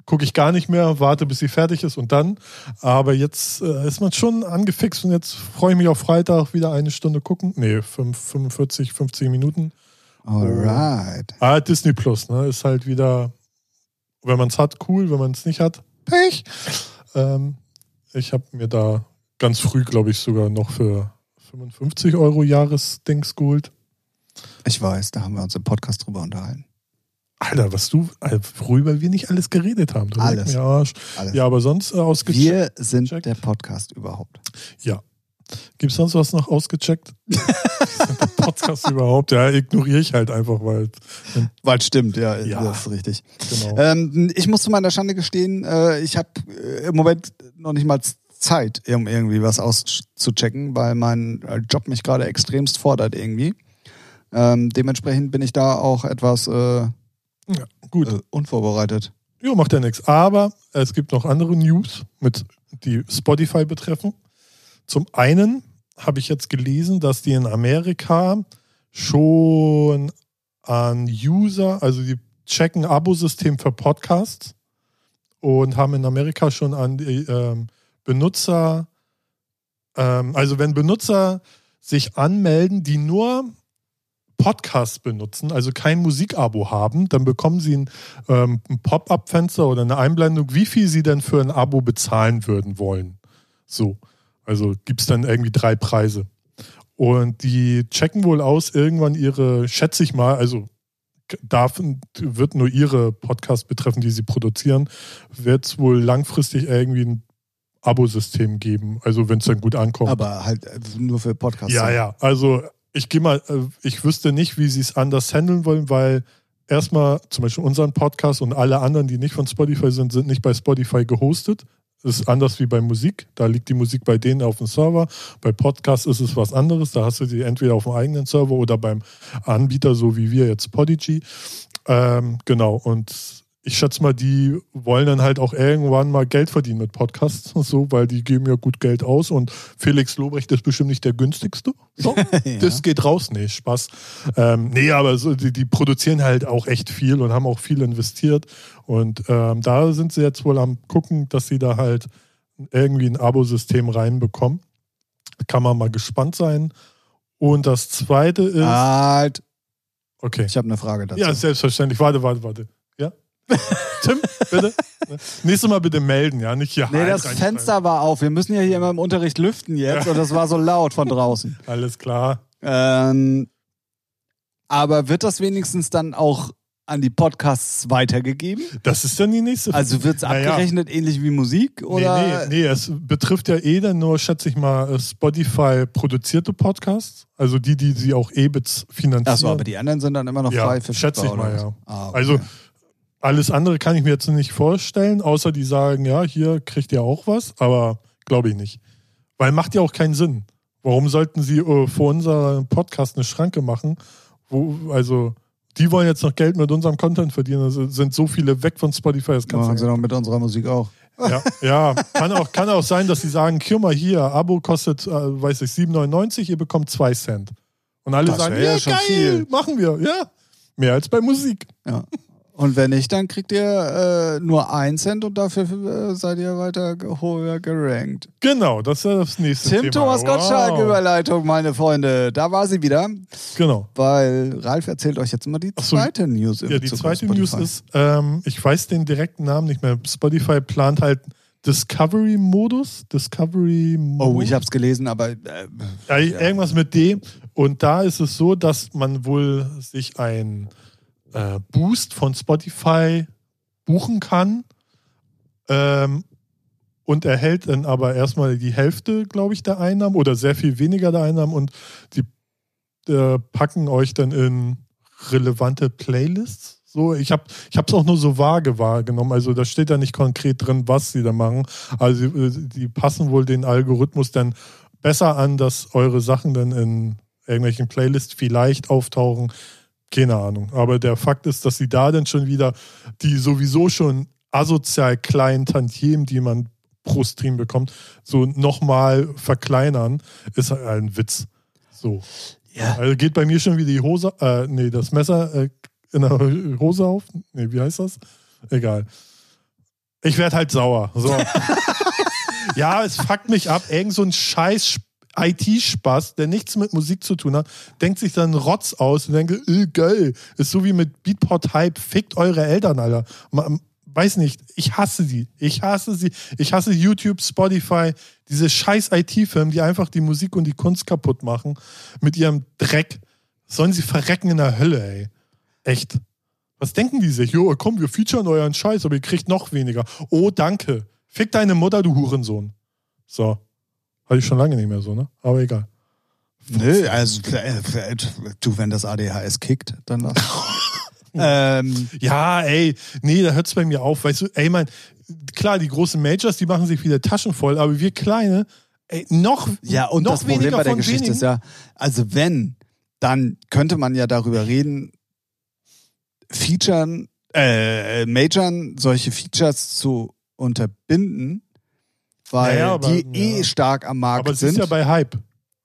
gucke ich gar nicht mehr, warte, bis sie fertig ist und dann. Aber jetzt äh, ist man schon angefixt und jetzt freue ich mich auf Freitag wieder eine Stunde gucken. Nee, fünf- 45, 50 Minuten. Alright. Ah, Disney Plus, ne? Ist halt wieder, wenn man es hat, cool, wenn man es nicht hat, Pech. Ähm, ich habe mir da ganz früh, glaube ich, sogar noch für 55 Euro Jahresdings geholt. Ich weiß, da haben wir uns im Podcast drüber unterhalten. Alter, was du, Alter, worüber wir nicht alles geredet haben. Du Alles. mir Arsch. Alles. Ja, aber sonst äh, ausgecheckt. wir sind der Podcast überhaupt. Ja. Gibt es sonst was noch ausgecheckt? Der Podcast überhaupt? Ja, ignoriere ich halt einfach, weil, Weil stimmt, ja, Ja. das ist richtig. genau. Ähm, ich muss zu meiner Schande gestehen, äh, ich habe äh, im Moment noch nicht mal Zeit, um irgendwie was auszuchecken, weil mein äh, Job mich gerade extremst fordert irgendwie. Ähm, dementsprechend bin ich da auch etwas äh, ja, gut. äh, unvorbereitet. Ja, macht ja nichts. Aber es gibt noch andere News, mit, die Spotify betreffen. Zum einen habe ich jetzt gelesen, dass die in Amerika schon an User, also die checken Abosystem für Podcasts und haben in Amerika schon an die ähm, Benutzer, ähm, also wenn Benutzer sich anmelden, die nur Podcasts benutzen, also kein Musikabo haben, dann bekommen sie ein, ähm, ein Pop-up-Fenster oder eine Einblendung, wie viel sie denn für ein Abo bezahlen würden wollen. So. Also gibt es dann irgendwie drei Preise. Und die checken wohl aus irgendwann ihre, schätze ich mal, also darf, wird nur ihre Podcasts betreffen, die sie produzieren, wird es wohl langfristig irgendwie ein Abosystem geben, also wenn es dann gut ankommt. Aber halt äh, nur für Podcasts. Ja, ja. Also ich gehe mal, äh, ich wüsste nicht, wie sie es anders handeln wollen, weil erstmal zum Beispiel unseren Podcast und alle anderen, die nicht von Spotify sind, sind nicht bei Spotify gehostet. Das ist anders wie bei Musik. Da liegt die Musik bei denen auf dem Server. Bei Podcast ist es was anderes. Da hast du die entweder auf dem eigenen Server oder beim Anbieter, so wie wir jetzt Podigy. Ähm, genau. Und ich schätze mal, die wollen dann halt auch irgendwann mal Geld verdienen mit Podcasts, so, weil die geben ja gut Geld aus und Felix Lobrecht ist bestimmt nicht der günstigste. So, ja. Das geht raus, nee, Spaß. Ähm, nee, aber so, die, die, produzieren halt auch echt viel und haben auch viel investiert und ähm, da sind sie jetzt wohl am gucken, dass sie da halt irgendwie ein Abosystem reinbekommen. Kann man mal gespannt sein. Und das zweite ist. Halt. Okay. Ich habe eine Frage dazu. Ja, selbstverständlich. Warte, warte, warte. Tim, bitte. Nächstes Mal bitte melden, ja, nicht hier. Nee, das Fenster war auf. Wir müssen ja hier immer im Unterricht lüften jetzt ja. und das war so laut von draußen. Alles klar. Ähm, aber wird das wenigstens dann auch an die Podcasts weitergegeben? Das ist dann die nächste Frage. Also wird es abgerechnet ja. ähnlich wie Musik? Oder? Nee, nee, nee, es betrifft ja eh dann nur, schätze ich mal, Spotify produzierte Podcasts. Also die, die sie auch EBITs finanzieren. Achso, aber die anderen sind dann immer noch frei ja, für Schätze ich mal, ja. Ah, okay. Also alles andere kann ich mir jetzt nicht vorstellen, außer die sagen, ja, hier kriegt ihr auch was, aber glaube ich nicht. Weil macht ja auch keinen Sinn. Warum sollten sie äh, vor unserem Podcast eine Schranke machen? Wo, also, die wollen jetzt noch Geld mit unserem Content verdienen. Also sind so viele weg von Spotify. Das machen sie doch mit unserer Musik auch. Ja, ja, kann, auch, kann auch sein, dass sie sagen, hier mal hier, Abo kostet, äh, weiß ich, 7,99, ihr bekommt 2 Cent. Und alle das sagen, ja, geil, viel. machen wir, ja. Mehr als bei Musik. Ja. Und wenn nicht, dann kriegt ihr äh, nur ein Cent und dafür äh, seid ihr weiter höher gerankt. Genau, das ist das nächste Tim Thema. Thomas wow. Gottschalk Überleitung, meine Freunde. Da war sie wieder. Genau. Weil Ralf erzählt euch jetzt immer die so, zweite News. Ja, die zweite News ist, ähm, ich weiß den direkten Namen nicht mehr. Spotify plant halt Discovery-Modus. Discovery. -Modus. Oh, ich habe es gelesen, aber. Äh, ja, irgendwas mit D. Und da ist es so, dass man wohl sich ein äh, Boost von Spotify buchen kann ähm, und erhält dann aber erstmal die Hälfte, glaube ich, der Einnahmen oder sehr viel weniger der Einnahmen und die äh, packen euch dann in relevante Playlists. So, ich habe es auch nur so vage wahrgenommen. Also da steht ja nicht konkret drin, was sie da machen. Also die, die passen wohl den Algorithmus dann besser an, dass eure Sachen dann in irgendwelchen Playlists vielleicht auftauchen, keine Ahnung. Aber der Fakt ist, dass sie da dann schon wieder die sowieso schon asozial kleinen Tantiemen, die man pro Stream bekommt, so nochmal verkleinern, ist halt ein Witz. So. Ja. Also geht bei mir schon wieder die Hose, äh, nee, das Messer äh, in der Hose auf. Nee, wie heißt das? Egal. Ich werde halt sauer. So. ja, es fuckt mich ab. Irgend so ein scheiß IT-Spaß, der nichts mit Musik zu tun hat, denkt sich dann Rotz aus und denkt, äh, geil, ist so wie mit Beatport-Hype, fickt eure Eltern, Alter. Man, weiß nicht, ich hasse sie. Ich hasse sie. Ich hasse YouTube, Spotify, diese scheiß IT-Firmen, die einfach die Musik und die Kunst kaputt machen mit ihrem Dreck. Sollen sie verrecken in der Hölle, ey. Echt. Was denken die sich? Jo, komm, wir featuren euren Scheiß, aber ihr kriegt noch weniger. Oh, danke. Fick deine Mutter, du Hurensohn. So. Hatte ich schon lange nicht mehr so, ne? Aber egal. Nö, also du, wenn das ADHS kickt, dann lass. ähm, ja, ey, nee, da hört es bei mir auf. Weißt du, ey, mein, klar, die großen Majors, die machen sich wieder Taschen voll, aber wir kleine, ey, noch Ja, und noch das Problem bei der Geschichte wenigen. ist ja, also wenn, dann könnte man ja darüber reden, Featuren, äh, Majoren solche Features zu unterbinden weil naja, aber, die eh ja. stark am Markt aber sind. Aber es ist ja bei Hype.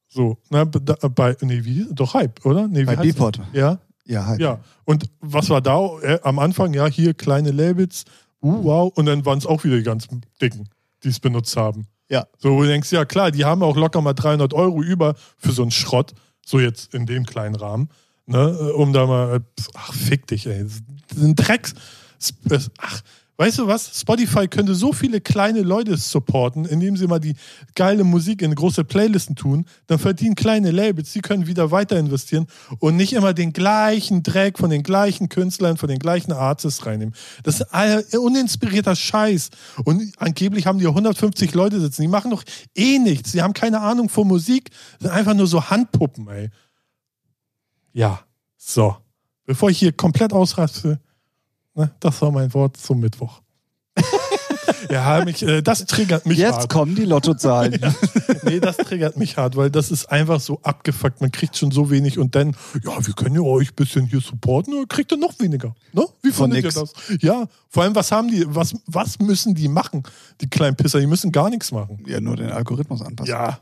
So, ne, bei, nee, wie, doch Hype, oder? Nee, bei Beatport. Ja. Ja, Hype. Ja. Und was war da äh, am Anfang? Ja, hier kleine Labels, uh, wow. Und dann waren es auch wieder die ganzen Dicken, die es benutzt haben. Ja. So, wo du denkst, ja klar, die haben auch locker mal 300 Euro über für so einen Schrott. So jetzt in dem kleinen Rahmen. Ne, um da mal, ach, fick dich, ey. Das ein Drecks. Ach, Weißt du was? Spotify könnte so viele kleine Leute supporten, indem sie mal die geile Musik in große Playlisten tun. Dann verdienen kleine Labels, die können wieder weiter investieren und nicht immer den gleichen Dreck von den gleichen Künstlern, von den gleichen Artists reinnehmen. Das ist uninspirierter Scheiß. Und angeblich haben die 150 Leute sitzen. Die machen doch eh nichts. Die haben keine Ahnung von Musik. Das sind einfach nur so Handpuppen, ey. Ja, so. Bevor ich hier komplett ausraste, Ne? Das war mein Wort zum Mittwoch. ja, mich, äh, das triggert mich Jetzt hart. Jetzt kommen die Lottozahlen. ja, nee, das triggert mich hart, weil das ist einfach so abgefuckt. Man kriegt schon so wenig und dann, ja, wir können ja euch ein bisschen hier supporten, oder kriegt ihr noch weniger. Ne? Wie Von findet nix. ihr das? Ja, vor allem, was haben die, was, was müssen die machen, die kleinen Pisser? Die müssen gar nichts machen. Ja, nur den Algorithmus anpassen. Ja.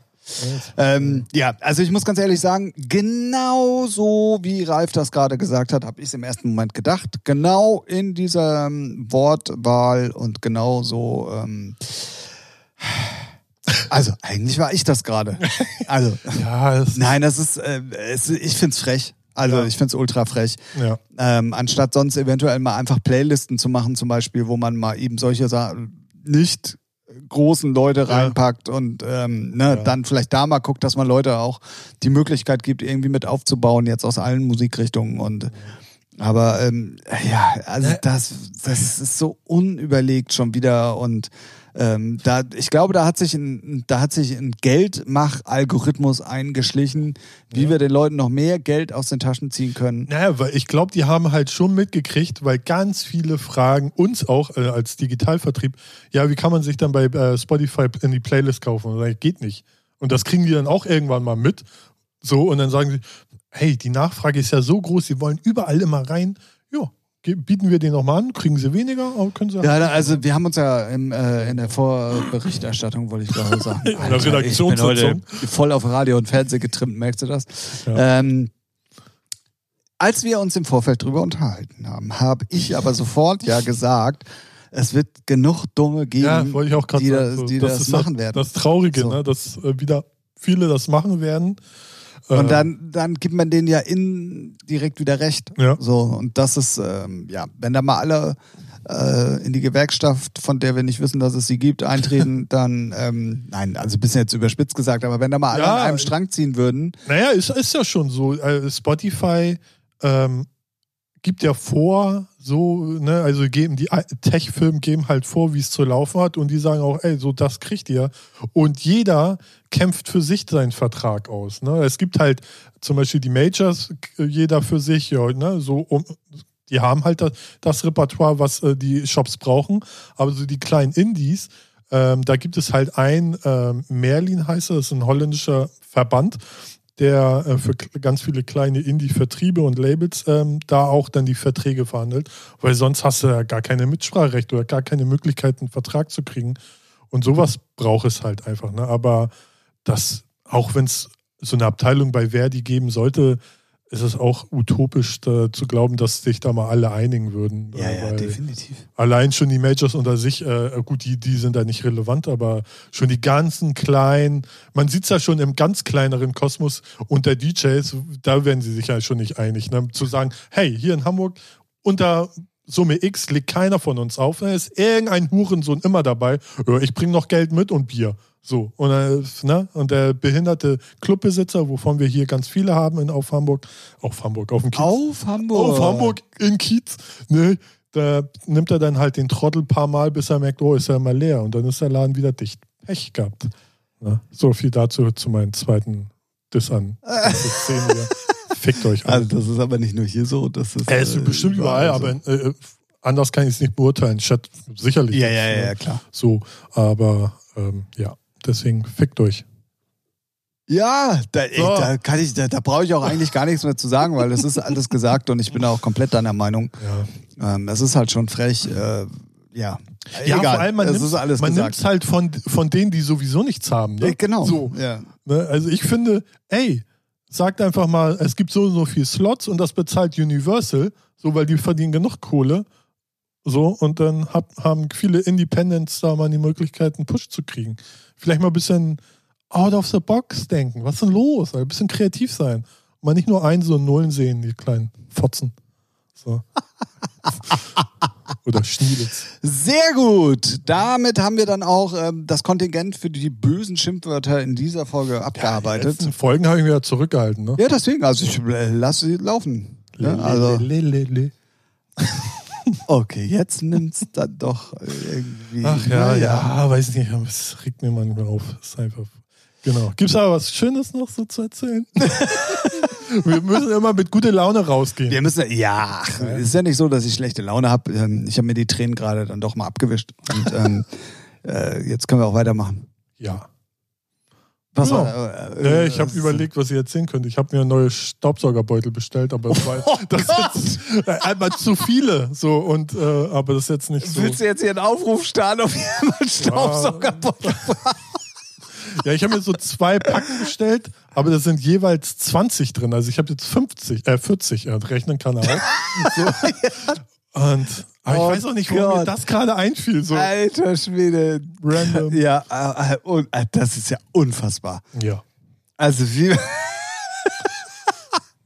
Ähm, ja, also ich muss ganz ehrlich sagen, genau so wie Ralf das gerade gesagt hat, habe ich es im ersten Moment gedacht. Genau in dieser ähm, Wortwahl und genau so. Ähm, also eigentlich war ich das gerade. Also Ja, es, nein, das ist, äh, es, ich find's frech. Also Ja. ich find's ultra frech. ja. Ähm, anstatt sonst eventuell mal einfach Playlisten zu machen, zum Beispiel, wo man mal eben solche Sachen nicht großen Leute Ja. reinpackt und ähm, ne, Ja. dann vielleicht da mal guckt, dass man Leute auch die Möglichkeit gibt, irgendwie mit aufzubauen, jetzt aus allen Musikrichtungen und aber ähm, ja, also das, das ist so unüberlegt schon wieder und ähm, da, ich glaube, da hat sich ein, da hat sich ein Geldmach-Algorithmus eingeschlichen, wie Ja. wir den Leuten noch mehr Geld aus den Taschen ziehen können. Naja, weil ich glaube, die haben halt schon mitgekriegt, weil ganz viele fragen uns auch äh, als Digitalvertrieb, ja, wie kann man sich dann bei äh, Spotify in die Playlist kaufen? Und dann, geht nicht. Und das kriegen die dann auch irgendwann mal mit. So, und dann sagen sie, hey, die Nachfrage ist ja so groß, sie wollen überall immer rein. Ja, bieten wir den nochmal an, kriegen sie weniger, aber können sie Ja, also wir haben uns ja im, äh, in der Vorberichterstattung, wollte ich gerade sagen. In der Redaktionssitzung. voll auf Radio und Fernsehen getrimmt, merkst du das? Ja. Ähm, als wir uns im Vorfeld drüber unterhalten haben, habe ich aber sofort ja gesagt, es wird genug Dumme geben, Ja, die, sagen. das, die das, ist machen das, werden. Das Traurige, So. ne? dass äh, wieder viele das machen werden. Und Äh, dann, dann gibt man denen ja in direkt wieder recht. Ja. So, und das ist, ähm, ja, wenn da mal alle äh, in die Gewerkschaft, von der wir nicht wissen, dass es sie gibt, eintreten, dann, ähm, nein, also ein bisschen jetzt überspitzt gesagt, aber wenn da mal alle Ja. an einem Strang ziehen würden, Naja, ist, ist ja schon so. Äh, Spotify ähm, gibt ja vor, so, ne, also geben die Tech-Firmen geben halt vor, wie es zu laufen hat und die sagen auch, ey, so das kriegt ihr. Und jeder kämpft für sich seinen Vertrag aus. Ne? Es gibt halt zum Beispiel die Majors, k- jeder für sich, ja, ne, so um, die haben halt das, das Repertoire, was äh, die Shops brauchen, aber so die kleinen Indies, ähm, da gibt es halt ein, ähm, Merlin heißt er, das ist ein holländischer Verband, der äh, für ganz viele kleine Indie-Vertriebe und Labels ähm, da auch dann die Verträge verhandelt, weil sonst hast du ja gar keine Mitspracherecht oder gar keine Möglichkeit, einen Vertrag zu kriegen. Und sowas braucht es halt einfach. Ne? Aber das, auch wenn es so eine Abteilung bei Verdi geben sollte, ist es auch utopisch da, zu glauben, dass sich da mal alle einigen würden. Äh, weil definitiv. Allein schon die Majors unter sich, äh, gut, die, die sind da nicht relevant, aber schon die ganzen kleinen, man sieht es ja schon im ganz kleineren Kosmos unter DJs, da werden sie sich ja schon nicht einig. Ne? Zu sagen, hey, hier in Hamburg unter Summe X legt keiner von uns auf, da ist irgendein Hurensohn immer dabei, ich bringe noch Geld mit und Bier. So, und, äh, ne? und der behinderte Clubbesitzer, wovon wir hier ganz viele haben in, auf Hamburg, auf Hamburg, auf dem Kiez. Auf Hamburg. Auf Hamburg in Kiez, ne, da nimmt er dann halt den Trottel ein paar Mal, bis er merkt, oh, ist ja mal leer. Und dann ist der Laden wieder dicht. Pech gehabt. Ne? So viel dazu zu meinem zweiten Diss an. Fickt euch alle. Also das ist aber nicht nur hier so, das ist. er ist äh, bestimmt überall, aber äh, anders kann ich es nicht beurteilen. Ich hatte sicherlich. Ja, ja, ne? ja, klar. So, aber ähm, ja, deswegen fickt euch. Ja, da, ey, So. da kann ich, da, da brauche ich auch eigentlich gar nichts mehr zu sagen, weil das ist alles gesagt und ich bin auch komplett deiner Meinung. Ja. Ähm, es ist halt schon frech. Äh, ja. Ja, Egal, vor allem, man es nimmt ist alles man gesagt. nimmt's halt von, von denen, die sowieso nichts haben. Ne? Ja, genau. So. Ja. Ne? Also ich finde, ey, sagt einfach mal, es gibt so und so viele Slots und das bezahlt Universal, so weil die verdienen genug Kohle. So, und dann hab, haben viele Independents da mal die Möglichkeit, einen Push zu kriegen. Vielleicht mal ein bisschen out of the box denken. Was ist denn los? Ein bisschen kreativ sein. Mal nicht nur Einsen und Nullen sehen, die kleinen Fotzen. So. Oder Schnie Mielitz. Sehr gut. Damit haben wir dann auch ähm, das Kontingent für die bösen Schimpfwörter in dieser Folge Die abgearbeitet. letzten Folgen habe ich mir ja zurückgehalten. Ne? Ja, deswegen, also ich äh, lasse sie laufen. Ja, also, Le, le, le, le. okay, jetzt nimmt's dann doch irgendwie. Ach ja, na ja, weiß nicht, es regt mir manchmal auf. Es ist einfach. Genau. Gibt's aber was Schönes noch so zu erzählen? Wir müssen immer mit guter Laune rausgehen. Wir müssen, ja, es ist ja nicht so, dass ich schlechte Laune habe. Ich habe mir die Tränen gerade dann doch mal abgewischt. Und ähm, äh, jetzt können wir auch weitermachen. Ja. Was Ja. war, äh, Ja, ich habe äh, überlegt, was ich erzählen könnte. Ich habe mir neue Staubsaugerbeutel bestellt, aber das, war, Oh das ist jetzt äh, einmal zu viele. So und äh, aber das ist jetzt nicht so. Willst du jetzt hier einen Aufruf starten, auf jemanden Staubsaugerbeutel? Ja, ich habe mir so zwei Packen bestellt, aber da sind jeweils 20 drin. Also ich habe jetzt 50, äh 40, äh, rechnen kann er auch. So. Und aber ich Oh weiß auch nicht, warum mir das gerade einfiel. So Alter Schwede. random. Ja, äh, äh, und, das ist ja unfassbar. Ja. Also wie.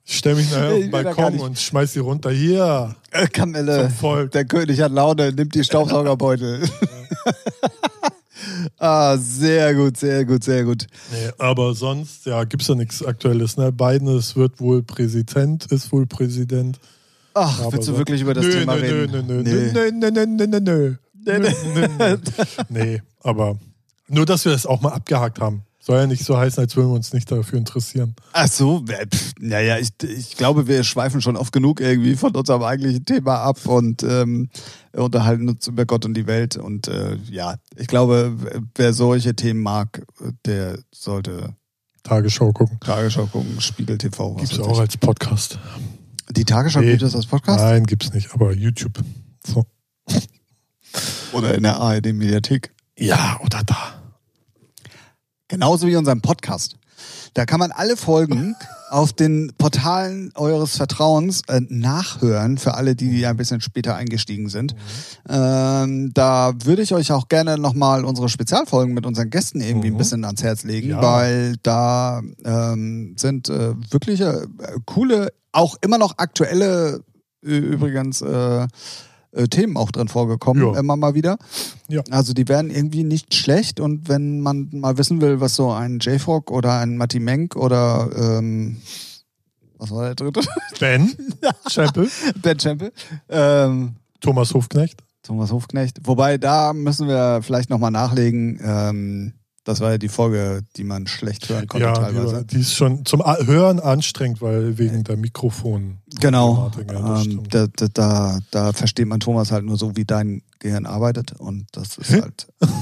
Ich stelle mich nachher auf den Balkon und schmeiß die runter. Hier. Kamelle, der König hat Laune, nimmt die Staubsaugerbeutel. ah, sehr gut, sehr gut, sehr gut. Nee, aber sonst, ja, gibt's ja nichts Aktuelles. Ne? Biden ist, wird wohl Präsident, ist wohl Präsident. Ach, Aber willst du wirklich über das nö, Thema nö, reden? Nö, nö, Nee. nö, nö, nö, nö, nö, nö. Nee, nee. Nö, nö, nö. Nee, aber nur, dass wir das auch mal abgehakt haben. Soll ja nicht so heißen, als würden wir uns nicht dafür interessieren. Ach so, äh, pf, naja, ich, ich glaube, wir schweifen schon oft genug irgendwie von unserem eigentlichen Thema ab und ähm, unterhalten uns über Gott und die Welt. Und äh, ja, ich glaube, wer solche Themen mag, der sollte Tagesschau gucken. Tagesschau gucken, Spiegel TV. Gibt's weiß auch als Podcast. Die Tagesschau Nee. gibt es als Podcast? Nein, gibt's nicht, aber YouTube. So. Oder in der ARD-Mediathek? Ja, oder da. Genauso wie unseren Podcast. Da kann man alle Folgen auf den Portalen eures Vertrauens äh, nachhören, für alle, die ein bisschen später eingestiegen sind. Ähm, da würde ich euch auch gerne nochmal unsere Spezialfolgen mit unseren Gästen irgendwie ein Mhm. bisschen ans Herz legen, Ja. weil da ähm, sind äh, wirklich äh, coole, auch immer noch aktuelle äh, übrigens äh, Themen auch drin vorgekommen, Ja. immer mal wieder. Ja. Also die werden irgendwie nicht schlecht und wenn man mal wissen will, was so ein J-Frog oder ein Matti Menk oder ähm, was war der dritte? Ben Chappell, Ben Chample. Ähm, Thomas Hofknecht. Thomas Hofknecht. Wobei, da müssen wir vielleicht nochmal nachlegen. Ähm, das war ja die Folge, die man schlecht hören konnte Ja, teilweise. die, die ist schon zum Hören anstrengend, weil wegen der Mikrofon. Genau. Ja, ähm, da, da, da, versteht man Thomas halt nur so, wie dein Gehirn arbeitet. Und das ist halt.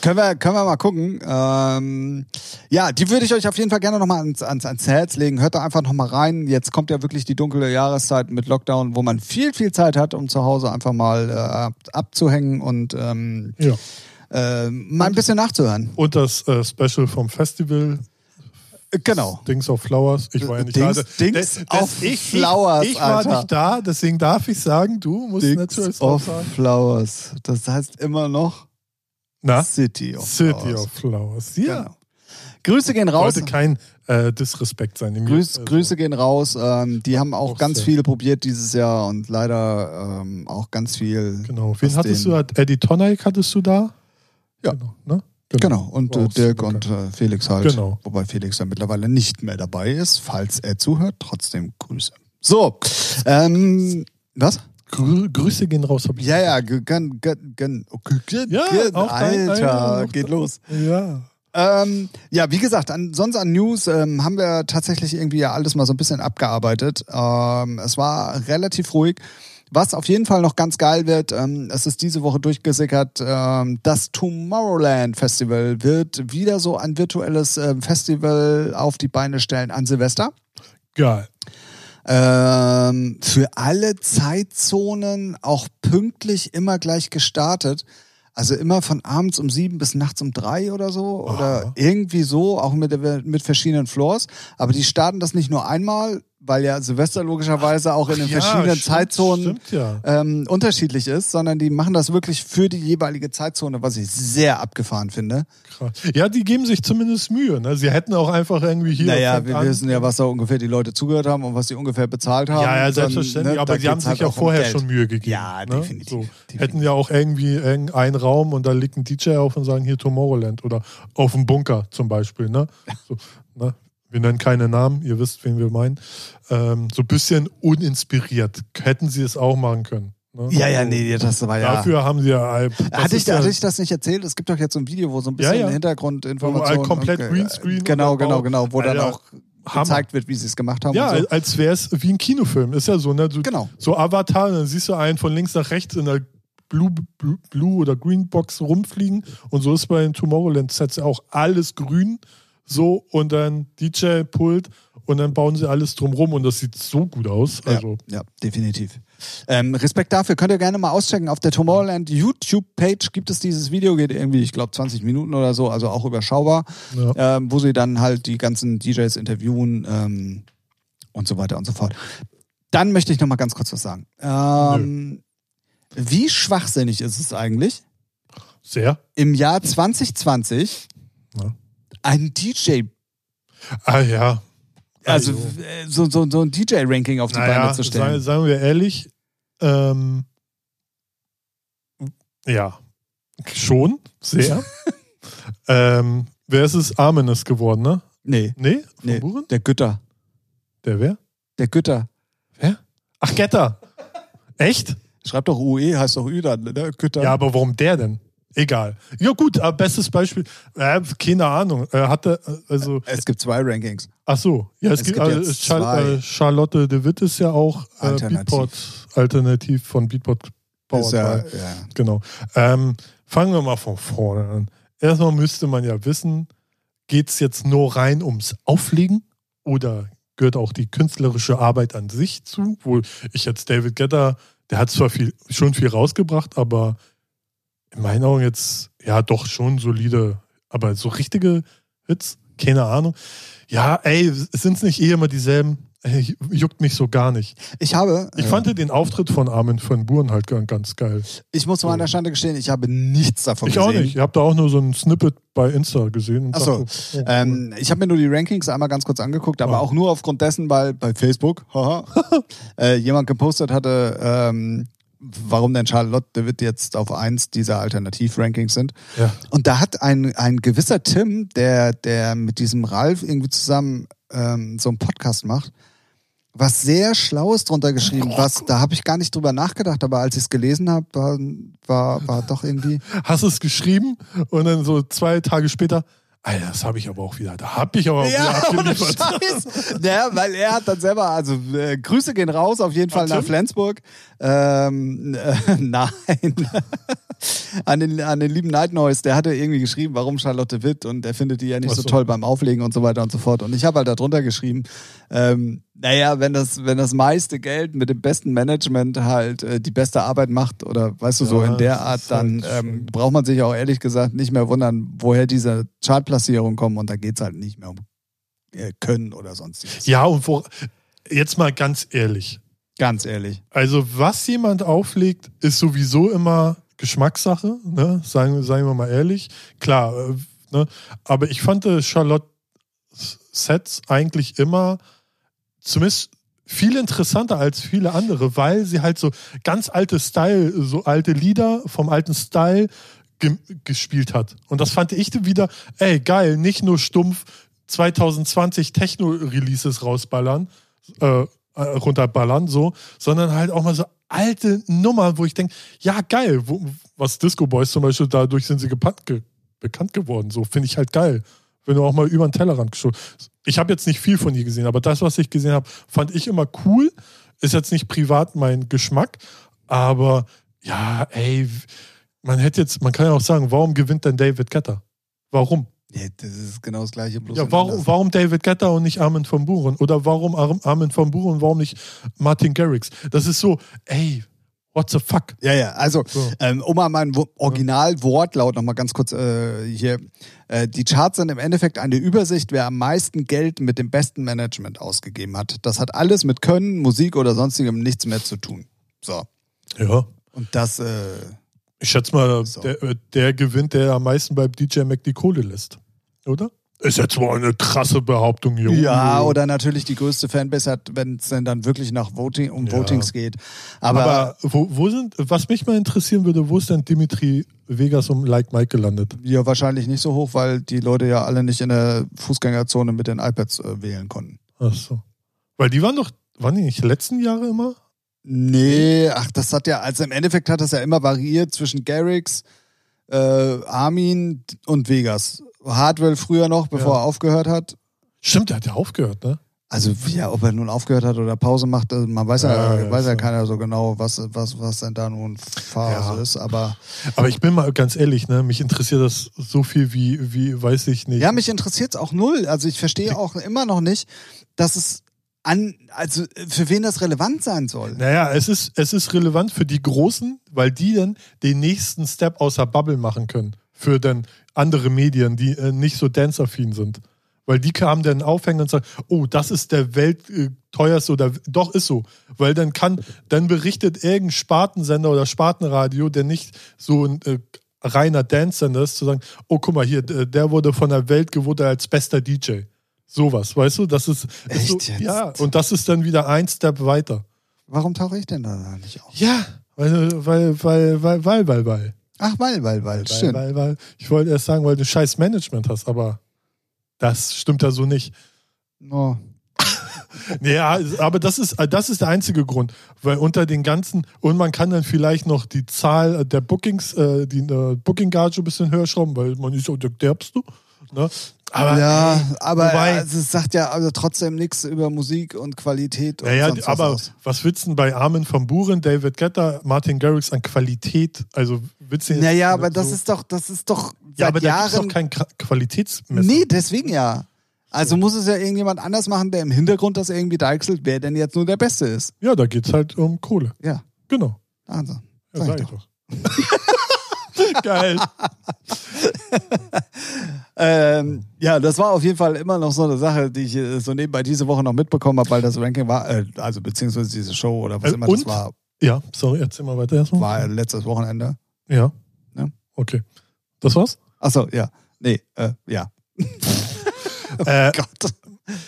können, wir, können wir mal gucken. Ähm, ja, die würde ich euch auf jeden Fall gerne nochmal ans, ans, ans Herz legen. Hört da einfach nochmal rein. Jetzt kommt ja wirklich die dunkle Jahreszeit mit Lockdown, wo man viel, viel Zeit hat, um zu Hause einfach mal äh, ab, abzuhängen und ähm, ja. Äh, mal ein bisschen nachzuhören. Und das äh, Special vom Festival, Äh, Genau. Dings of Flowers. Ich war ja nicht Dings- da. Dings Das- of ich, Flowers, Ich, ich war Alter. nicht da, deswegen darf ich sagen, du musst natürlich auch of sagen. Flowers. Das heißt immer noch Na? City of City Flowers. of Flowers. Ja. Genau. Grüße gehen raus. Sollte kein äh, Disrespekt sein. Grüß, also, Grüße gehen raus. Ähm, die haben auch, Auch ganz sehr. viele probiert dieses Jahr und leider ähm, auch ganz viel. Genau. Wen hattest den- du? Eddie Tonek hattest du da? Ja. Genau. Ne? Genau, und War äh, Dirk und äh, Felix halt. Genau. Wobei Felix ja mittlerweile nicht mehr dabei ist. Falls er zuhört, trotzdem Grüße. So, ähm, was? Grü Grüße gehen raus. Hab ich Ja, ja, gönn, gönn, gönn. Okay, Ja, dein- Alter, auch geht dein- los. Ja. Ähm, ja, wie gesagt, an, sonst an News ähm, haben wir tatsächlich irgendwie ja alles mal so ein bisschen abgearbeitet. Ähm, es war relativ ruhig. Was auf jeden Fall noch ganz geil wird, ähm, es ist diese Woche durchgesickert, ähm, das Tomorrowland Festival wird wieder so ein virtuelles ähm, Festival auf die Beine stellen an Silvester. Geil. Ähm, für alle Zeitzonen auch pünktlich immer gleich gestartet. Also immer von abends um sieben bis nachts um drei oder so. Oder Aha. irgendwie so, auch mit, mit verschiedenen Floors. Aber die starten das nicht nur einmal, weil ja Silvester logischerweise auch in den ja, verschiedenen stimmt, Zeitzonen Stimmt, ja. ähm, unterschiedlich ist, sondern die machen das wirklich für die jeweilige Zeitzone, was ich sehr abgefahren finde. Krass. Ja, die geben sich zumindest Mühe. Ne? Sie hätten auch einfach irgendwie hier. naja, wir an- wissen ja, was da ungefähr die Leute zugehört haben und was sie ungefähr bezahlt haben. Ja, ja, Dann, selbstverständlich. ne, aber da sie haben geht's sich halt ja auch vorher Geld. schon Mühe gegeben. Ja, ne? definitiv, So. definitiv. Hätten ja auch irgendwie irgendeinen Raum und da liegt ein DJ auf und sagen hier Tomorrowland oder auf dem Bunker zum Beispiel. Ne? So, ne? Wir nennen keine Namen, ihr wisst, wen wir meinen. Ähm, so ein bisschen uninspiriert. Hätten sie es auch machen können. Ne? Ja, ja, So. nee, das war ja. Dafür haben sie ja. hatte, ich, ja hatte ich das nicht erzählt? Es gibt doch jetzt so ein Video, wo so ein bisschen Ja, ja. Hintergrundinformationen. Wo komplett und, äh, Greenscreen Genau, genau, genau, wo dann auch Hammer. gezeigt wird, wie sie es gemacht haben. Ja, so. als wäre es wie ein Kinofilm. Ist ja so, ne? Du, Genau. So Avatar, dann siehst du einen von links nach rechts in der Blue, Blue, Blue oder Green Box rumfliegen. Und so ist bei den Tomorrowland-Sets auch alles grün. So und dann DJ-Pult und dann bauen sie alles drumrum und das sieht so gut aus. Also, ja, ja, definitiv. Ähm, Respekt dafür. Könnt ihr gerne mal auschecken. Auf der Tomorrowland YouTube-Page gibt es dieses Video, geht irgendwie, ich glaube, 20 Minuten oder so, also auch überschaubar, ja. ähm, wo sie dann halt die ganzen DJs interviewen ähm, und so weiter und so fort. Dann möchte ich noch mal ganz kurz was sagen. Ähm, wie schwachsinnig ist es eigentlich, sehr. im Jahr 2020 Ja. Einen DJ, Ah ja. also Also, äh, so, so, so ein DJ-Ranking auf die naja, Beine zu stellen? sagen wir ehrlich, ähm, ja, schon, sehr. ähm, wer ist es? Armin ist geworden, ne? Nee, Nee? Von Nee. Buren? der Gütter. Der wer? Der Gütter. Wer? Ach, Getter. Echt? Schreibt doch UE, heißt doch Ü dann, ne? Gütter. Ja, aber warum der denn? Egal. Ja, gut, aber bestes Beispiel. Äh, keine Ahnung. Er hatte, äh, also, Es gibt zwei Rankings. ach so. Ja, es, Es gibt, gibt äh, jetzt Char zwei. äh, Charlotte de Witt ist ja auch äh, Alternativ. Beatport, alternativ von Beatport Ist ja, ja. Genau. Ähm, fangen wir mal von vorne an. Erstmal müsste man ja wissen, geht es jetzt nur rein ums Auflegen oder gehört auch die künstlerische Arbeit an sich zu? Wo ich jetzt David Guetta, der hat zwar viel, schon viel rausgebracht, aber in meinen Augen jetzt, ja, doch schon solide, aber so richtige Hits, keine Ahnung. Ja, ey, sind es nicht eh immer dieselben? Ey, juckt mich so gar nicht. Ich habe, Ich äh, fand den Auftritt von Armin van Buren halt ganz- geil. ich muss mal an der Schande gestehen, ich habe nichts davon Ich gesehen. auch nicht. Ich habe da auch nur so ein Snippet bei Insta gesehen. Und Ach so. dachte, oh, Ähm, ich habe mir nur die Rankings einmal ganz kurz angeguckt, aber Ja. auch nur aufgrund dessen, weil bei Facebook haha, äh, jemand gepostet hatte, ähm, warum denn Charlotte Witt jetzt auf eins dieser Alternativ-Rankings sind. ja. Und da hat ein, ein gewisser Tim, der, der mit diesem Ralf irgendwie zusammen ähm, so einen Podcast macht, was sehr Schlaues drunter geschrieben. Was, da habe ich gar nicht drüber nachgedacht, aber als ich es gelesen habe, war, war, war doch irgendwie. Hast es geschrieben und dann so zwei Tage später, Alter, das habe ich aber auch wieder. Da habe ich aber auch wieder ohne abgeliefert. Scheiß. Ja, weil er hat dann selber, also äh, Grüße gehen raus, auf jeden Fall An nach? Flensburg. Ähm, äh, nein. An, den, an den lieben Night Noise, der hatte irgendwie geschrieben, warum Charlotte Witt und er findet die ja nicht so so. toll beim Auflegen und so weiter und so fort. Und ich habe halt darunter geschrieben, ähm, naja, wenn das, wenn das meiste Geld mit dem besten Management halt äh, die beste Arbeit macht oder weißt du, so Ja, in der Art, dann halt ähm, braucht man sich auch ehrlich gesagt nicht mehr wundern, woher diese Chartplatzierungen kommen und da geht's halt nicht mehr um äh, Können oder sonstiges. Ja, und wo, jetzt mal ganz ehrlich. Ganz ehrlich. Also, was jemand auflegt, ist sowieso immer Geschmackssache, ne? sagen, sagen wir mal ehrlich. Klar, äh, ne? aber ich fand äh, Charlotte Sets eigentlich immer zumindest viel interessanter als viele andere, weil sie halt so ganz alte Style, so alte Lieder vom alten Style ge gespielt hat. Und das fand ich wieder, ey, geil, nicht nur stumpf 2020 Techno-Releases rausballern, äh, runterballern, so, sondern halt auch mal so alte Nummern, wo ich denke, ja, geil, wo, was Disco Boys zum Beispiel, dadurch sind sie gepannt, ge bekannt geworden, so, finde ich halt geil. Wenn du auch mal über den Tellerrand geschaut. Ich habe jetzt nicht viel von ihr gesehen, aber das, was ich gesehen habe, fand ich immer cool. Ist jetzt nicht privat mein Geschmack, aber ja, ey, man hätte jetzt, man kann ja auch sagen, warum gewinnt denn David Guetta? Warum? Ja, das ist genau das gleiche. Bloß Ja, warum, warum David Guetta und nicht Armin van Buren? Oder warum Ar- Armin van Buren und warum nicht Martin Garrix? Das ist so, ey, What the fuck? Ja, ja, also So. ähm, um mal meinen Wo- Originalwortlaut nochmal ganz kurz äh, hier. Äh, die Charts sind im Endeffekt eine Übersicht, wer am meisten Geld mit dem besten Management ausgegeben hat. Das hat alles mit Können, Musik oder sonstigem nichts mehr zu tun. So. Ja. Und das, äh, Ich schätze mal, So. der, äh, der gewinnt, der am meisten bei DJ Mac die Kohle lässt. Oder? Ist jetzt mal eine krasse Behauptung, Junge. ja, oder natürlich die größte Fanbase hat, wenn es denn dann wirklich nach Voting, um Ja. Votings geht. Aber, Aber, wo, wo sind, was mich mal interessieren würde, wo ist denn Dimitri Vegas um Like Mike gelandet? ja, wahrscheinlich nicht so hoch, weil die Leute ja alle nicht in der Fußgängerzone mit den iPads äh, wählen konnten. Ach so. Weil die waren doch, waren die nicht letzten Jahre immer? Nee, ach, das hat ja, also im Endeffekt hat das ja immer variiert zwischen Garrix, äh, Armin und Vegas. Hardwell früher noch, bevor Ja. er aufgehört hat. Stimmt, der hat ja aufgehört, ne? Also ja, ob er nun aufgehört hat oder Pause macht, also man weiß ja, Ja, weiß ja keiner so genau, was, was, was denn da nun Phase Ja. ist. Aber Aber ich bin mal ganz ehrlich, ne? Mich interessiert das so viel wie, wie weiß ich nicht. ja, mich interessiert es auch null. Also ich verstehe auch immer noch nicht, dass es an, also für wen das relevant sein soll. Naja, es ist, es ist relevant für die Großen, weil die dann den nächsten Step außer Bubble machen können. Für dann andere Medien, die äh, nicht so dance-affin sind. Weil die kamen dann aufhängen und sagen, oh, das ist der weltteuerste oder doch ist so. Weil dann kann, dann berichtet irgendein Spartensender oder Spartenradio, der nicht so ein äh, reiner Dance-Sender ist, zu sagen, oh, guck mal hier, der der wurde von der Welt gewotet als bester DJ. Sowas, weißt du? Das ist, ist Echt so, jetzt? ja, und das ist dann wieder ein Step weiter. Warum tauche ich denn da nicht auf? Ja, weil, weil, weil, weil, weil, weil, weil. Ach, weil, weil, weil, Weil, stimmt. weil, weil. Ich wollte erst sagen, weil du scheiß Management hast, aber das stimmt ja so nicht. Oh. Ja, aber das ist, das ist der einzige Grund, weil unter den ganzen, und man kann dann vielleicht noch die Zahl der Bookings, äh, die äh, Booking-Gage ein bisschen höher schrauben, weil man ist ja der Derbste. Ne? Aber ja, aber wobei- also, es sagt ja also trotzdem nichts über Musik und Qualität und sonst was aber was willst du denn bei Armin van Buren, David Guetta, Martin Garrix an Qualität? Also willst du jetzt Naja, aber das so- ist doch, das ist doch seit ja, aber da Jahren. doch kein Qua- Qualitätsmesser. nee, deswegen ja. Also muss es ja irgendjemand anders machen, der im Hintergrund das irgendwie deichselt, wer denn jetzt nur der Beste ist. Ja, da geht's halt um Kohle. Ja, Genau. also. Ja, Sag sag ich ich doch. Geil. Ähm, ja, das war auf jeden Fall immer noch so eine Sache, die ich äh, so nebenbei diese Woche noch mitbekommen habe, weil das Ranking war, äh, also beziehungsweise diese Show oder was Äh, immer und? das war, Ja, sorry, erzähl mal weiter erstmal. war letztes Wochenende. Ja. Ja. Okay. Das war's? Achso, ja. Nee, äh, ja. Äh, Gott.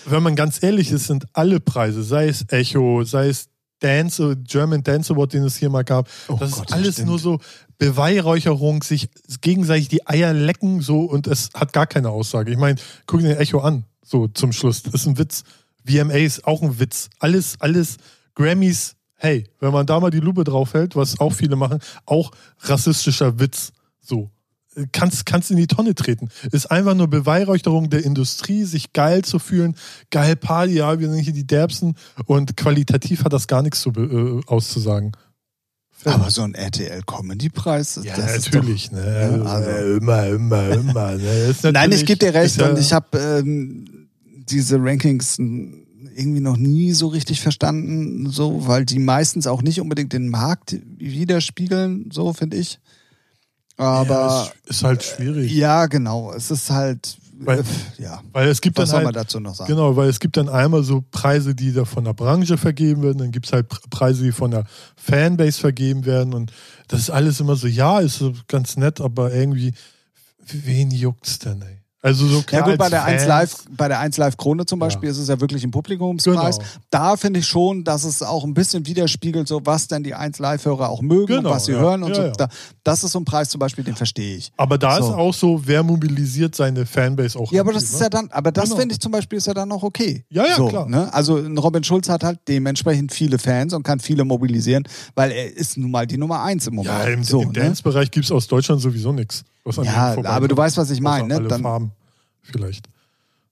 wenn man ganz ehrlich ist, sind alle Preise, sei es Echo, sei es Dance, German Dance Award, den es hier mal gab, Oh das Gott, ist alles stimmt. nur so Beweihräucherung, sich gegenseitig die Eier lecken, so und es hat gar keine Aussage. Ich meine, guck dir Echo an, so zum Schluss. Das ist ein Witz. VMAs auch ein Witz. Alles, alles Grammys, hey, wenn man da mal die Lupe drauf hält, was auch viele machen, auch rassistischer Witz. So. Kannst, kannst in die Tonne treten. Ist einfach nur Beweihräucherung der Industrie, sich geil zu fühlen. Geil Party, ja, wir sind hier die Derbsten. Und qualitativ hat das gar nichts zu, äh, auszusagen. Aber so ein RTL-Comedy-Preis, Ja, das ist natürlich. ne? Ja, also- Äh, immer, immer, immer. Ne? Ist Doch, Nein, ich gebe dir recht ist und ich habe ähm, diese Rankings irgendwie noch nie so richtig verstanden, so, weil die meistens auch nicht unbedingt den Markt widerspiegeln, so finde ich. Aber ja, ist, halt schwierig. ja, genau, es ist halt, Weil- äh, ja, Weil es gibt was soll dann man halt, dazu noch sagen? Genau, weil es gibt dann einmal so Preise, die da von der Branche vergeben werden, dann gibt es halt Pre- Preise, die von der Fanbase vergeben werden und das ist alles immer so, ja, ist so ganz nett, aber irgendwie, wen juckt's denn, ey? Also so Ja klar gut, bei der 1 Fans- Live, bei der 1 Live Krone zum Ja. Beispiel ist es ja wirklich ein Publikumspreis. Genau. Da finde ich schon, dass es auch ein bisschen widerspiegelt, so was denn die 1 Live-Hörer auch mögen Genau, und was sie ja. hören und Ja, so. ja. Da, das ist so ein Preis zum Beispiel, den verstehe ich. Aber da So. ist auch so, wer mobilisiert seine Fanbase auch. Ja, aber das ist ne? ja dann, aber das Genau. finde ich zum Beispiel ist ja dann noch okay. Ja, ja, so, klar. Ne? Also Robin Schulz hat halt dementsprechend viele Fans und kann viele mobilisieren, weil er ist nun mal die Nummer eins im Moment. Ja, im, so, im ne? Dance-Bereich gibt es aus Deutschland sowieso nichts. Was an Ja, aber du weißt, was ich meine, ne? Alle Dann- Farben vielleicht.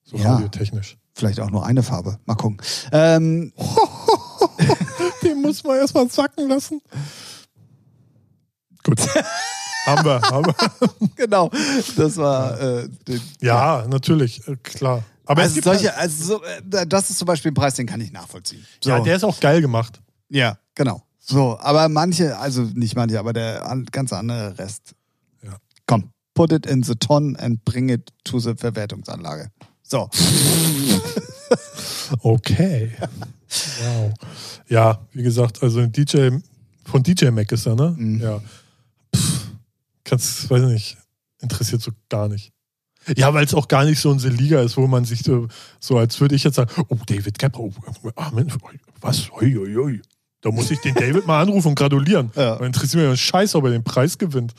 So Ja. radiotechnisch. Vielleicht auch nur eine Farbe. Mal gucken. Ähm, Den muss man erstmal sacken lassen. Gut. haben wir, haben wir. genau. Das war äh, den, Ja, natürlich, äh, klar. Aber also solche, halt, also so, äh, das ist zum Beispiel ein Preis, den kann ich nachvollziehen. So. ja, der ist auch geil gemacht. ja, genau. So, aber manche, also nicht manche, aber der an, ganz andere Rest. Ja. Komm, put it in the ton and bring it to the Verwertungsanlage. So. Okay. wow. Ja, wie gesagt, also ein DJ, von DJ Mac ist er, ne? Mhm. Ja. Pff, kannst, weiß nicht, interessiert so gar nicht. Ja, weil es auch gar nicht so unsere Liga ist, wo man sich so, so als würde ich jetzt sagen, oh, David Kepper, oh, ah, Mensch, was? Ui, ui, ui. Da muss ich den David mal anrufen und gratulieren. Ja. Interessiert mich einen Scheiß, ob er den Preis gewinnt.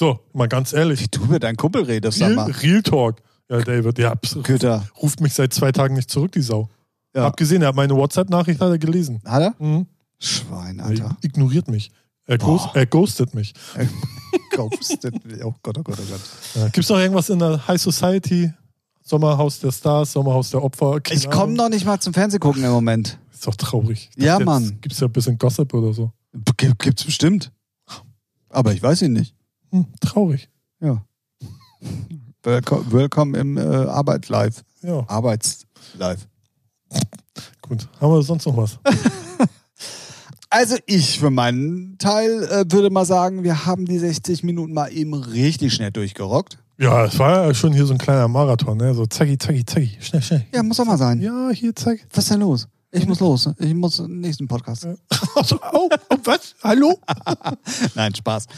So, mal ganz ehrlich. Wie du mit deinem Kumpel redest, sag Real, mal. Real Talk. Ja, David, ja, Köter. ruft mich seit zwei Tagen nicht zurück, die Sau. Ja. Hab gesehen, er hat meine WhatsApp-Nachricht hat er gelesen. Hat er? Mhm. Schwein, Er Alter. ignoriert mich. Er, ghost, er ghostet mich. Ghosted. Oh Gott, oh Gott, oh Gott. Ja. Gibt es noch irgendwas in der High Society? Sommerhaus der Stars, Sommerhaus der Opfer? Keine Ich komme noch nicht mal zum Fernsehgucken im Moment. Ist doch traurig. Ich Ja, dachte, Mann. Jetzt gibt's ja ein bisschen Gossip oder so. G gibt's bestimmt. Aber ich weiß ihn nicht. Hm, traurig. Ja. Willkommen, willkommen im äh, Arbeit live. Ja, Arbeits live. gut. Haben wir sonst noch was? Also ich für meinen Teil äh, würde mal sagen, wir haben die 60 Minuten mal eben richtig schnell durchgerockt. Ja, es war ja schon hier so ein kleiner Marathon, ne? So zacki, zacki, zacki. Schnell, schnell. Ja, muss doch mal sein. Ja, hier, zack. Was ist denn los? Ich muss los. Ich muss nächsten Podcast. Also, oh, oh, was? Hallo? Nein, Spaß.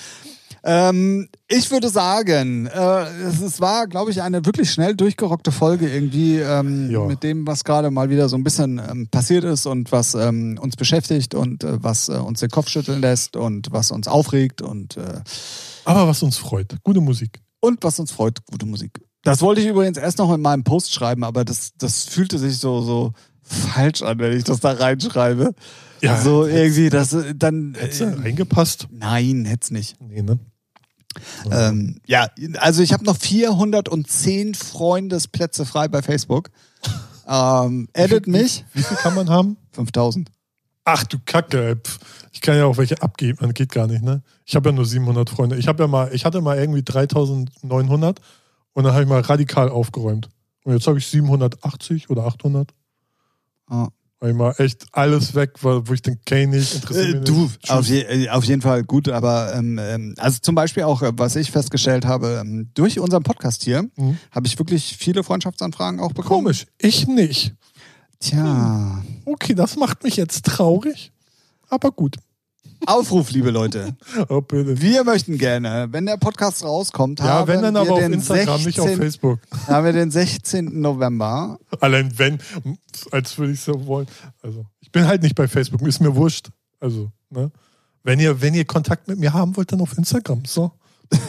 Ähm, ich würde sagen, äh, es, es war, glaube ich, eine wirklich schnell durchgerockte Folge irgendwie ähm, Ja. mit dem, was gerade mal wieder so ein bisschen ähm, passiert ist und was ähm, uns beschäftigt und äh, was äh, uns den Kopf schütteln lässt und was uns aufregt und, äh, Aber was uns freut. Gute Musik. und was uns freut, gute Musik. Das wollte ich übrigens erst noch in meinem Post schreiben, aber das, das fühlte sich so, so falsch an, wenn ich das da reinschreibe. Ja, so irgendwie, das äh, dann. Hättest Äh, du eingepasst? nein, hätte es nicht. Nee, ne? Ähm, ja, also ich habe noch 410 Freundesplätze frei bei Facebook. Ähm, edit mich. Wie viel kann man haben? 5000. Ach du Kacke, ich kann ja auch welche abgeben, man geht gar nicht, ne? Ich habe ja nur 700 Freunde. Ich habe ja mal, ich hatte mal irgendwie 3900 und dann habe ich mal radikal aufgeräumt. Und jetzt habe ich 780 oder 800. Ja. Ich mal echt alles weg, weil- wo ich den Kane nicht interessiert. Äh, du, auf, je, äh, auf jeden Fall gut, aber ähm, ähm, also zum Beispiel auch, äh, was ich festgestellt habe, ähm, durch unseren Podcast hier Mhm. habe ich wirklich viele Freundschaftsanfragen auch bekommen. Komisch, ich nicht. Tja. Okay, das macht mich jetzt traurig. Aber gut. Aufruf, liebe Leute. Oh, bitte. Wir möchten gerne, wenn der Podcast rauskommt, Ja, haben wenn dann wir aber auf den Instagram, nicht auf 16. Facebook. haben wir den 16. November. Allein wenn, als würde ich so wollen. Also, ich bin halt nicht bei Facebook, ist mir wurscht. Also, ne? Wenn ihr, wenn ihr Kontakt mit mir haben wollt, dann auf Instagram. So.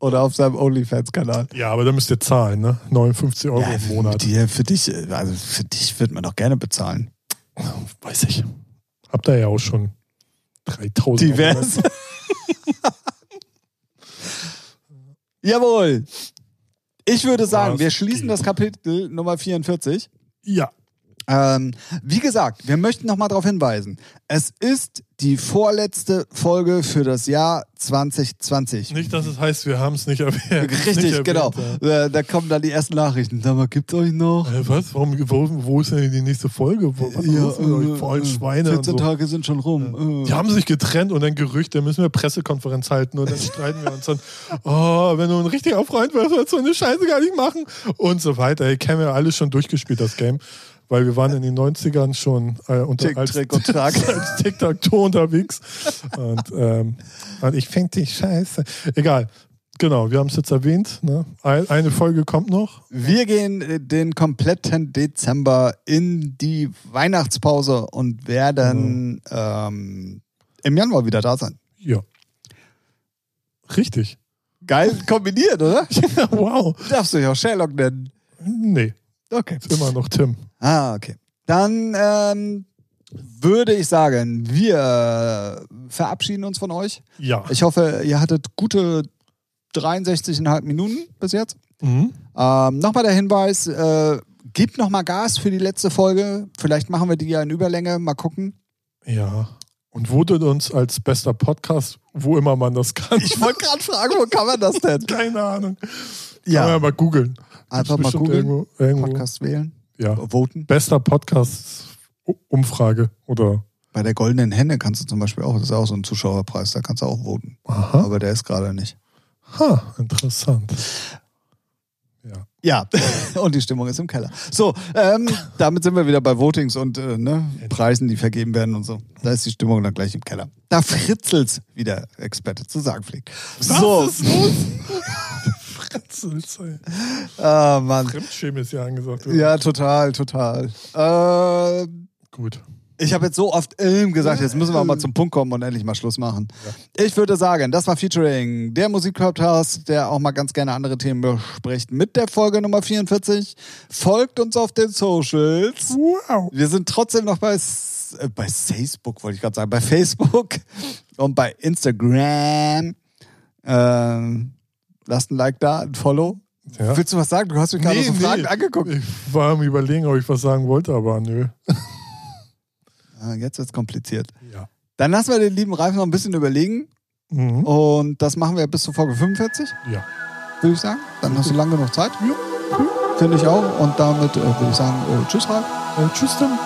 Oder auf seinem OnlyFans-Kanal. Ja, aber da müsst ihr zahlen, ne? 59 Euro im Monat. Die, für dich, also für dich wird man doch gerne bezahlen. Weiß ich. Habt ihr ja auch schon 3000. Divers. Jawohl. Ich würde sagen, wir schließen das Kapitel Nummer 44. Ja. Ähm, wie gesagt, wir möchten nochmal darauf hinweisen. Es ist die vorletzte Folge für das Jahr 2020. Nicht, dass es heißt, wir haben es nicht erwähnt. Richtig, nicht erwähnt, genau. Ja. Äh, Da kommen dann die ersten Nachrichten. Sag mal, gibt's euch noch? Äh, was? Warum, wo, wo ist denn die nächste Folge? Wo, was mit euch? Vor allem Schweine und 14 so. Tage sind schon rum. Äh. Die haben sich getrennt und dann Gerüchte, müssen wir Pressekonferenz halten und dann streiten wir uns dann, oh, wenn du ein richtiger Freund wärst, würdest du so eine Scheiße gar nicht machen und so weiter. Ey, kennen wir alles schon durchgespielt, das Game. Weil wir waren in den 90ern schon äh, unter, Tick, als, Trick und Track. als Tic-Tac-Toe unterwegs. Und, ähm, und ich finde dich scheiße. Egal. Genau, wir haben es jetzt erwähnt. Ne? Ein, eine Folge kommt noch. Wir gehen äh, den kompletten Dezember in die Weihnachtspause und werden ähm, im Januar wieder da sein. Ja. Richtig. Geil kombiniert, oder? Ja, wow. Darfst du dich auch Sherlock nennen. Nee, Okay. ist immer noch Tim. Ah, okay. Dann ähm, würde ich sagen, wir verabschieden uns von euch. Ja. Ich hoffe, ihr hattet gute 63,5 Minuten bis jetzt. Mhm. Ähm, nochmal der Hinweis, äh, gebt nochmal Gas für die letzte Folge. Vielleicht machen wir die ja in Überlänge. Mal gucken. Ja. Und votet uns als bester Podcast, wo immer man das kann. Ich wollte gerade fragen, wo kann man das denn? Keine Ahnung. Kann man Ja, ja mal googeln. Einfach mal googeln, Irgendwo, irgendwo. Podcast wählen, Ja. voten. Bester Podcast U- Umfrage oder. Bei der Goldenen Henne kannst du zum Beispiel auch, das ist auch so ein Zuschauerpreis, da kannst du auch voten. Aha. Aber der ist gerade nicht. Ha, interessant. Ja. Ja, und die Stimmung ist im Keller. So, ähm, damit sind wir wieder bei Votings und äh, ne, Preisen, die vergeben werden und so. Da ist die Stimmung dann gleich im Keller. Da fritzelt's, wie der Experte zu sagen pflegt. So, Was ist los? Fritzels, ey. ah, Mann. Fremdschämen ist ja angesagt. oder? Ja, total, total. Äh, Gut. ich habe jetzt so oft ähm gesagt, jetzt müssen wir mal zum Punkt kommen und endlich mal Schluss machen. Ich würde sagen, das war Featuring, der Musikpodcast, der auch mal ganz gerne andere Themen bespricht, mit der Folge Nummer 44. Folgt uns auf den Socials. Wow. Wir sind trotzdem noch bei, äh, bei Facebook, wollte ich gerade sagen, bei Facebook und bei Instagram. Ähm, lasst ein Like da, ein Follow. Ja. Willst du was sagen? Du hast mich gerade so Fragen angeguckt. Ich war am überlegen, ob ich was sagen wollte, aber nö. Ah, jetzt wird's kompliziert. Ja. Dann lassen wir den lieben Ralf noch ein bisschen überlegen. Mhm. Und das machen wir bis zur Folge 45, Ja. würde ich sagen. Dann hast du lange genug Zeit. Ja. Finde ich auch. Und damit äh, würde ich sagen, äh, tschüss Ralf. Äh, tschüss dann.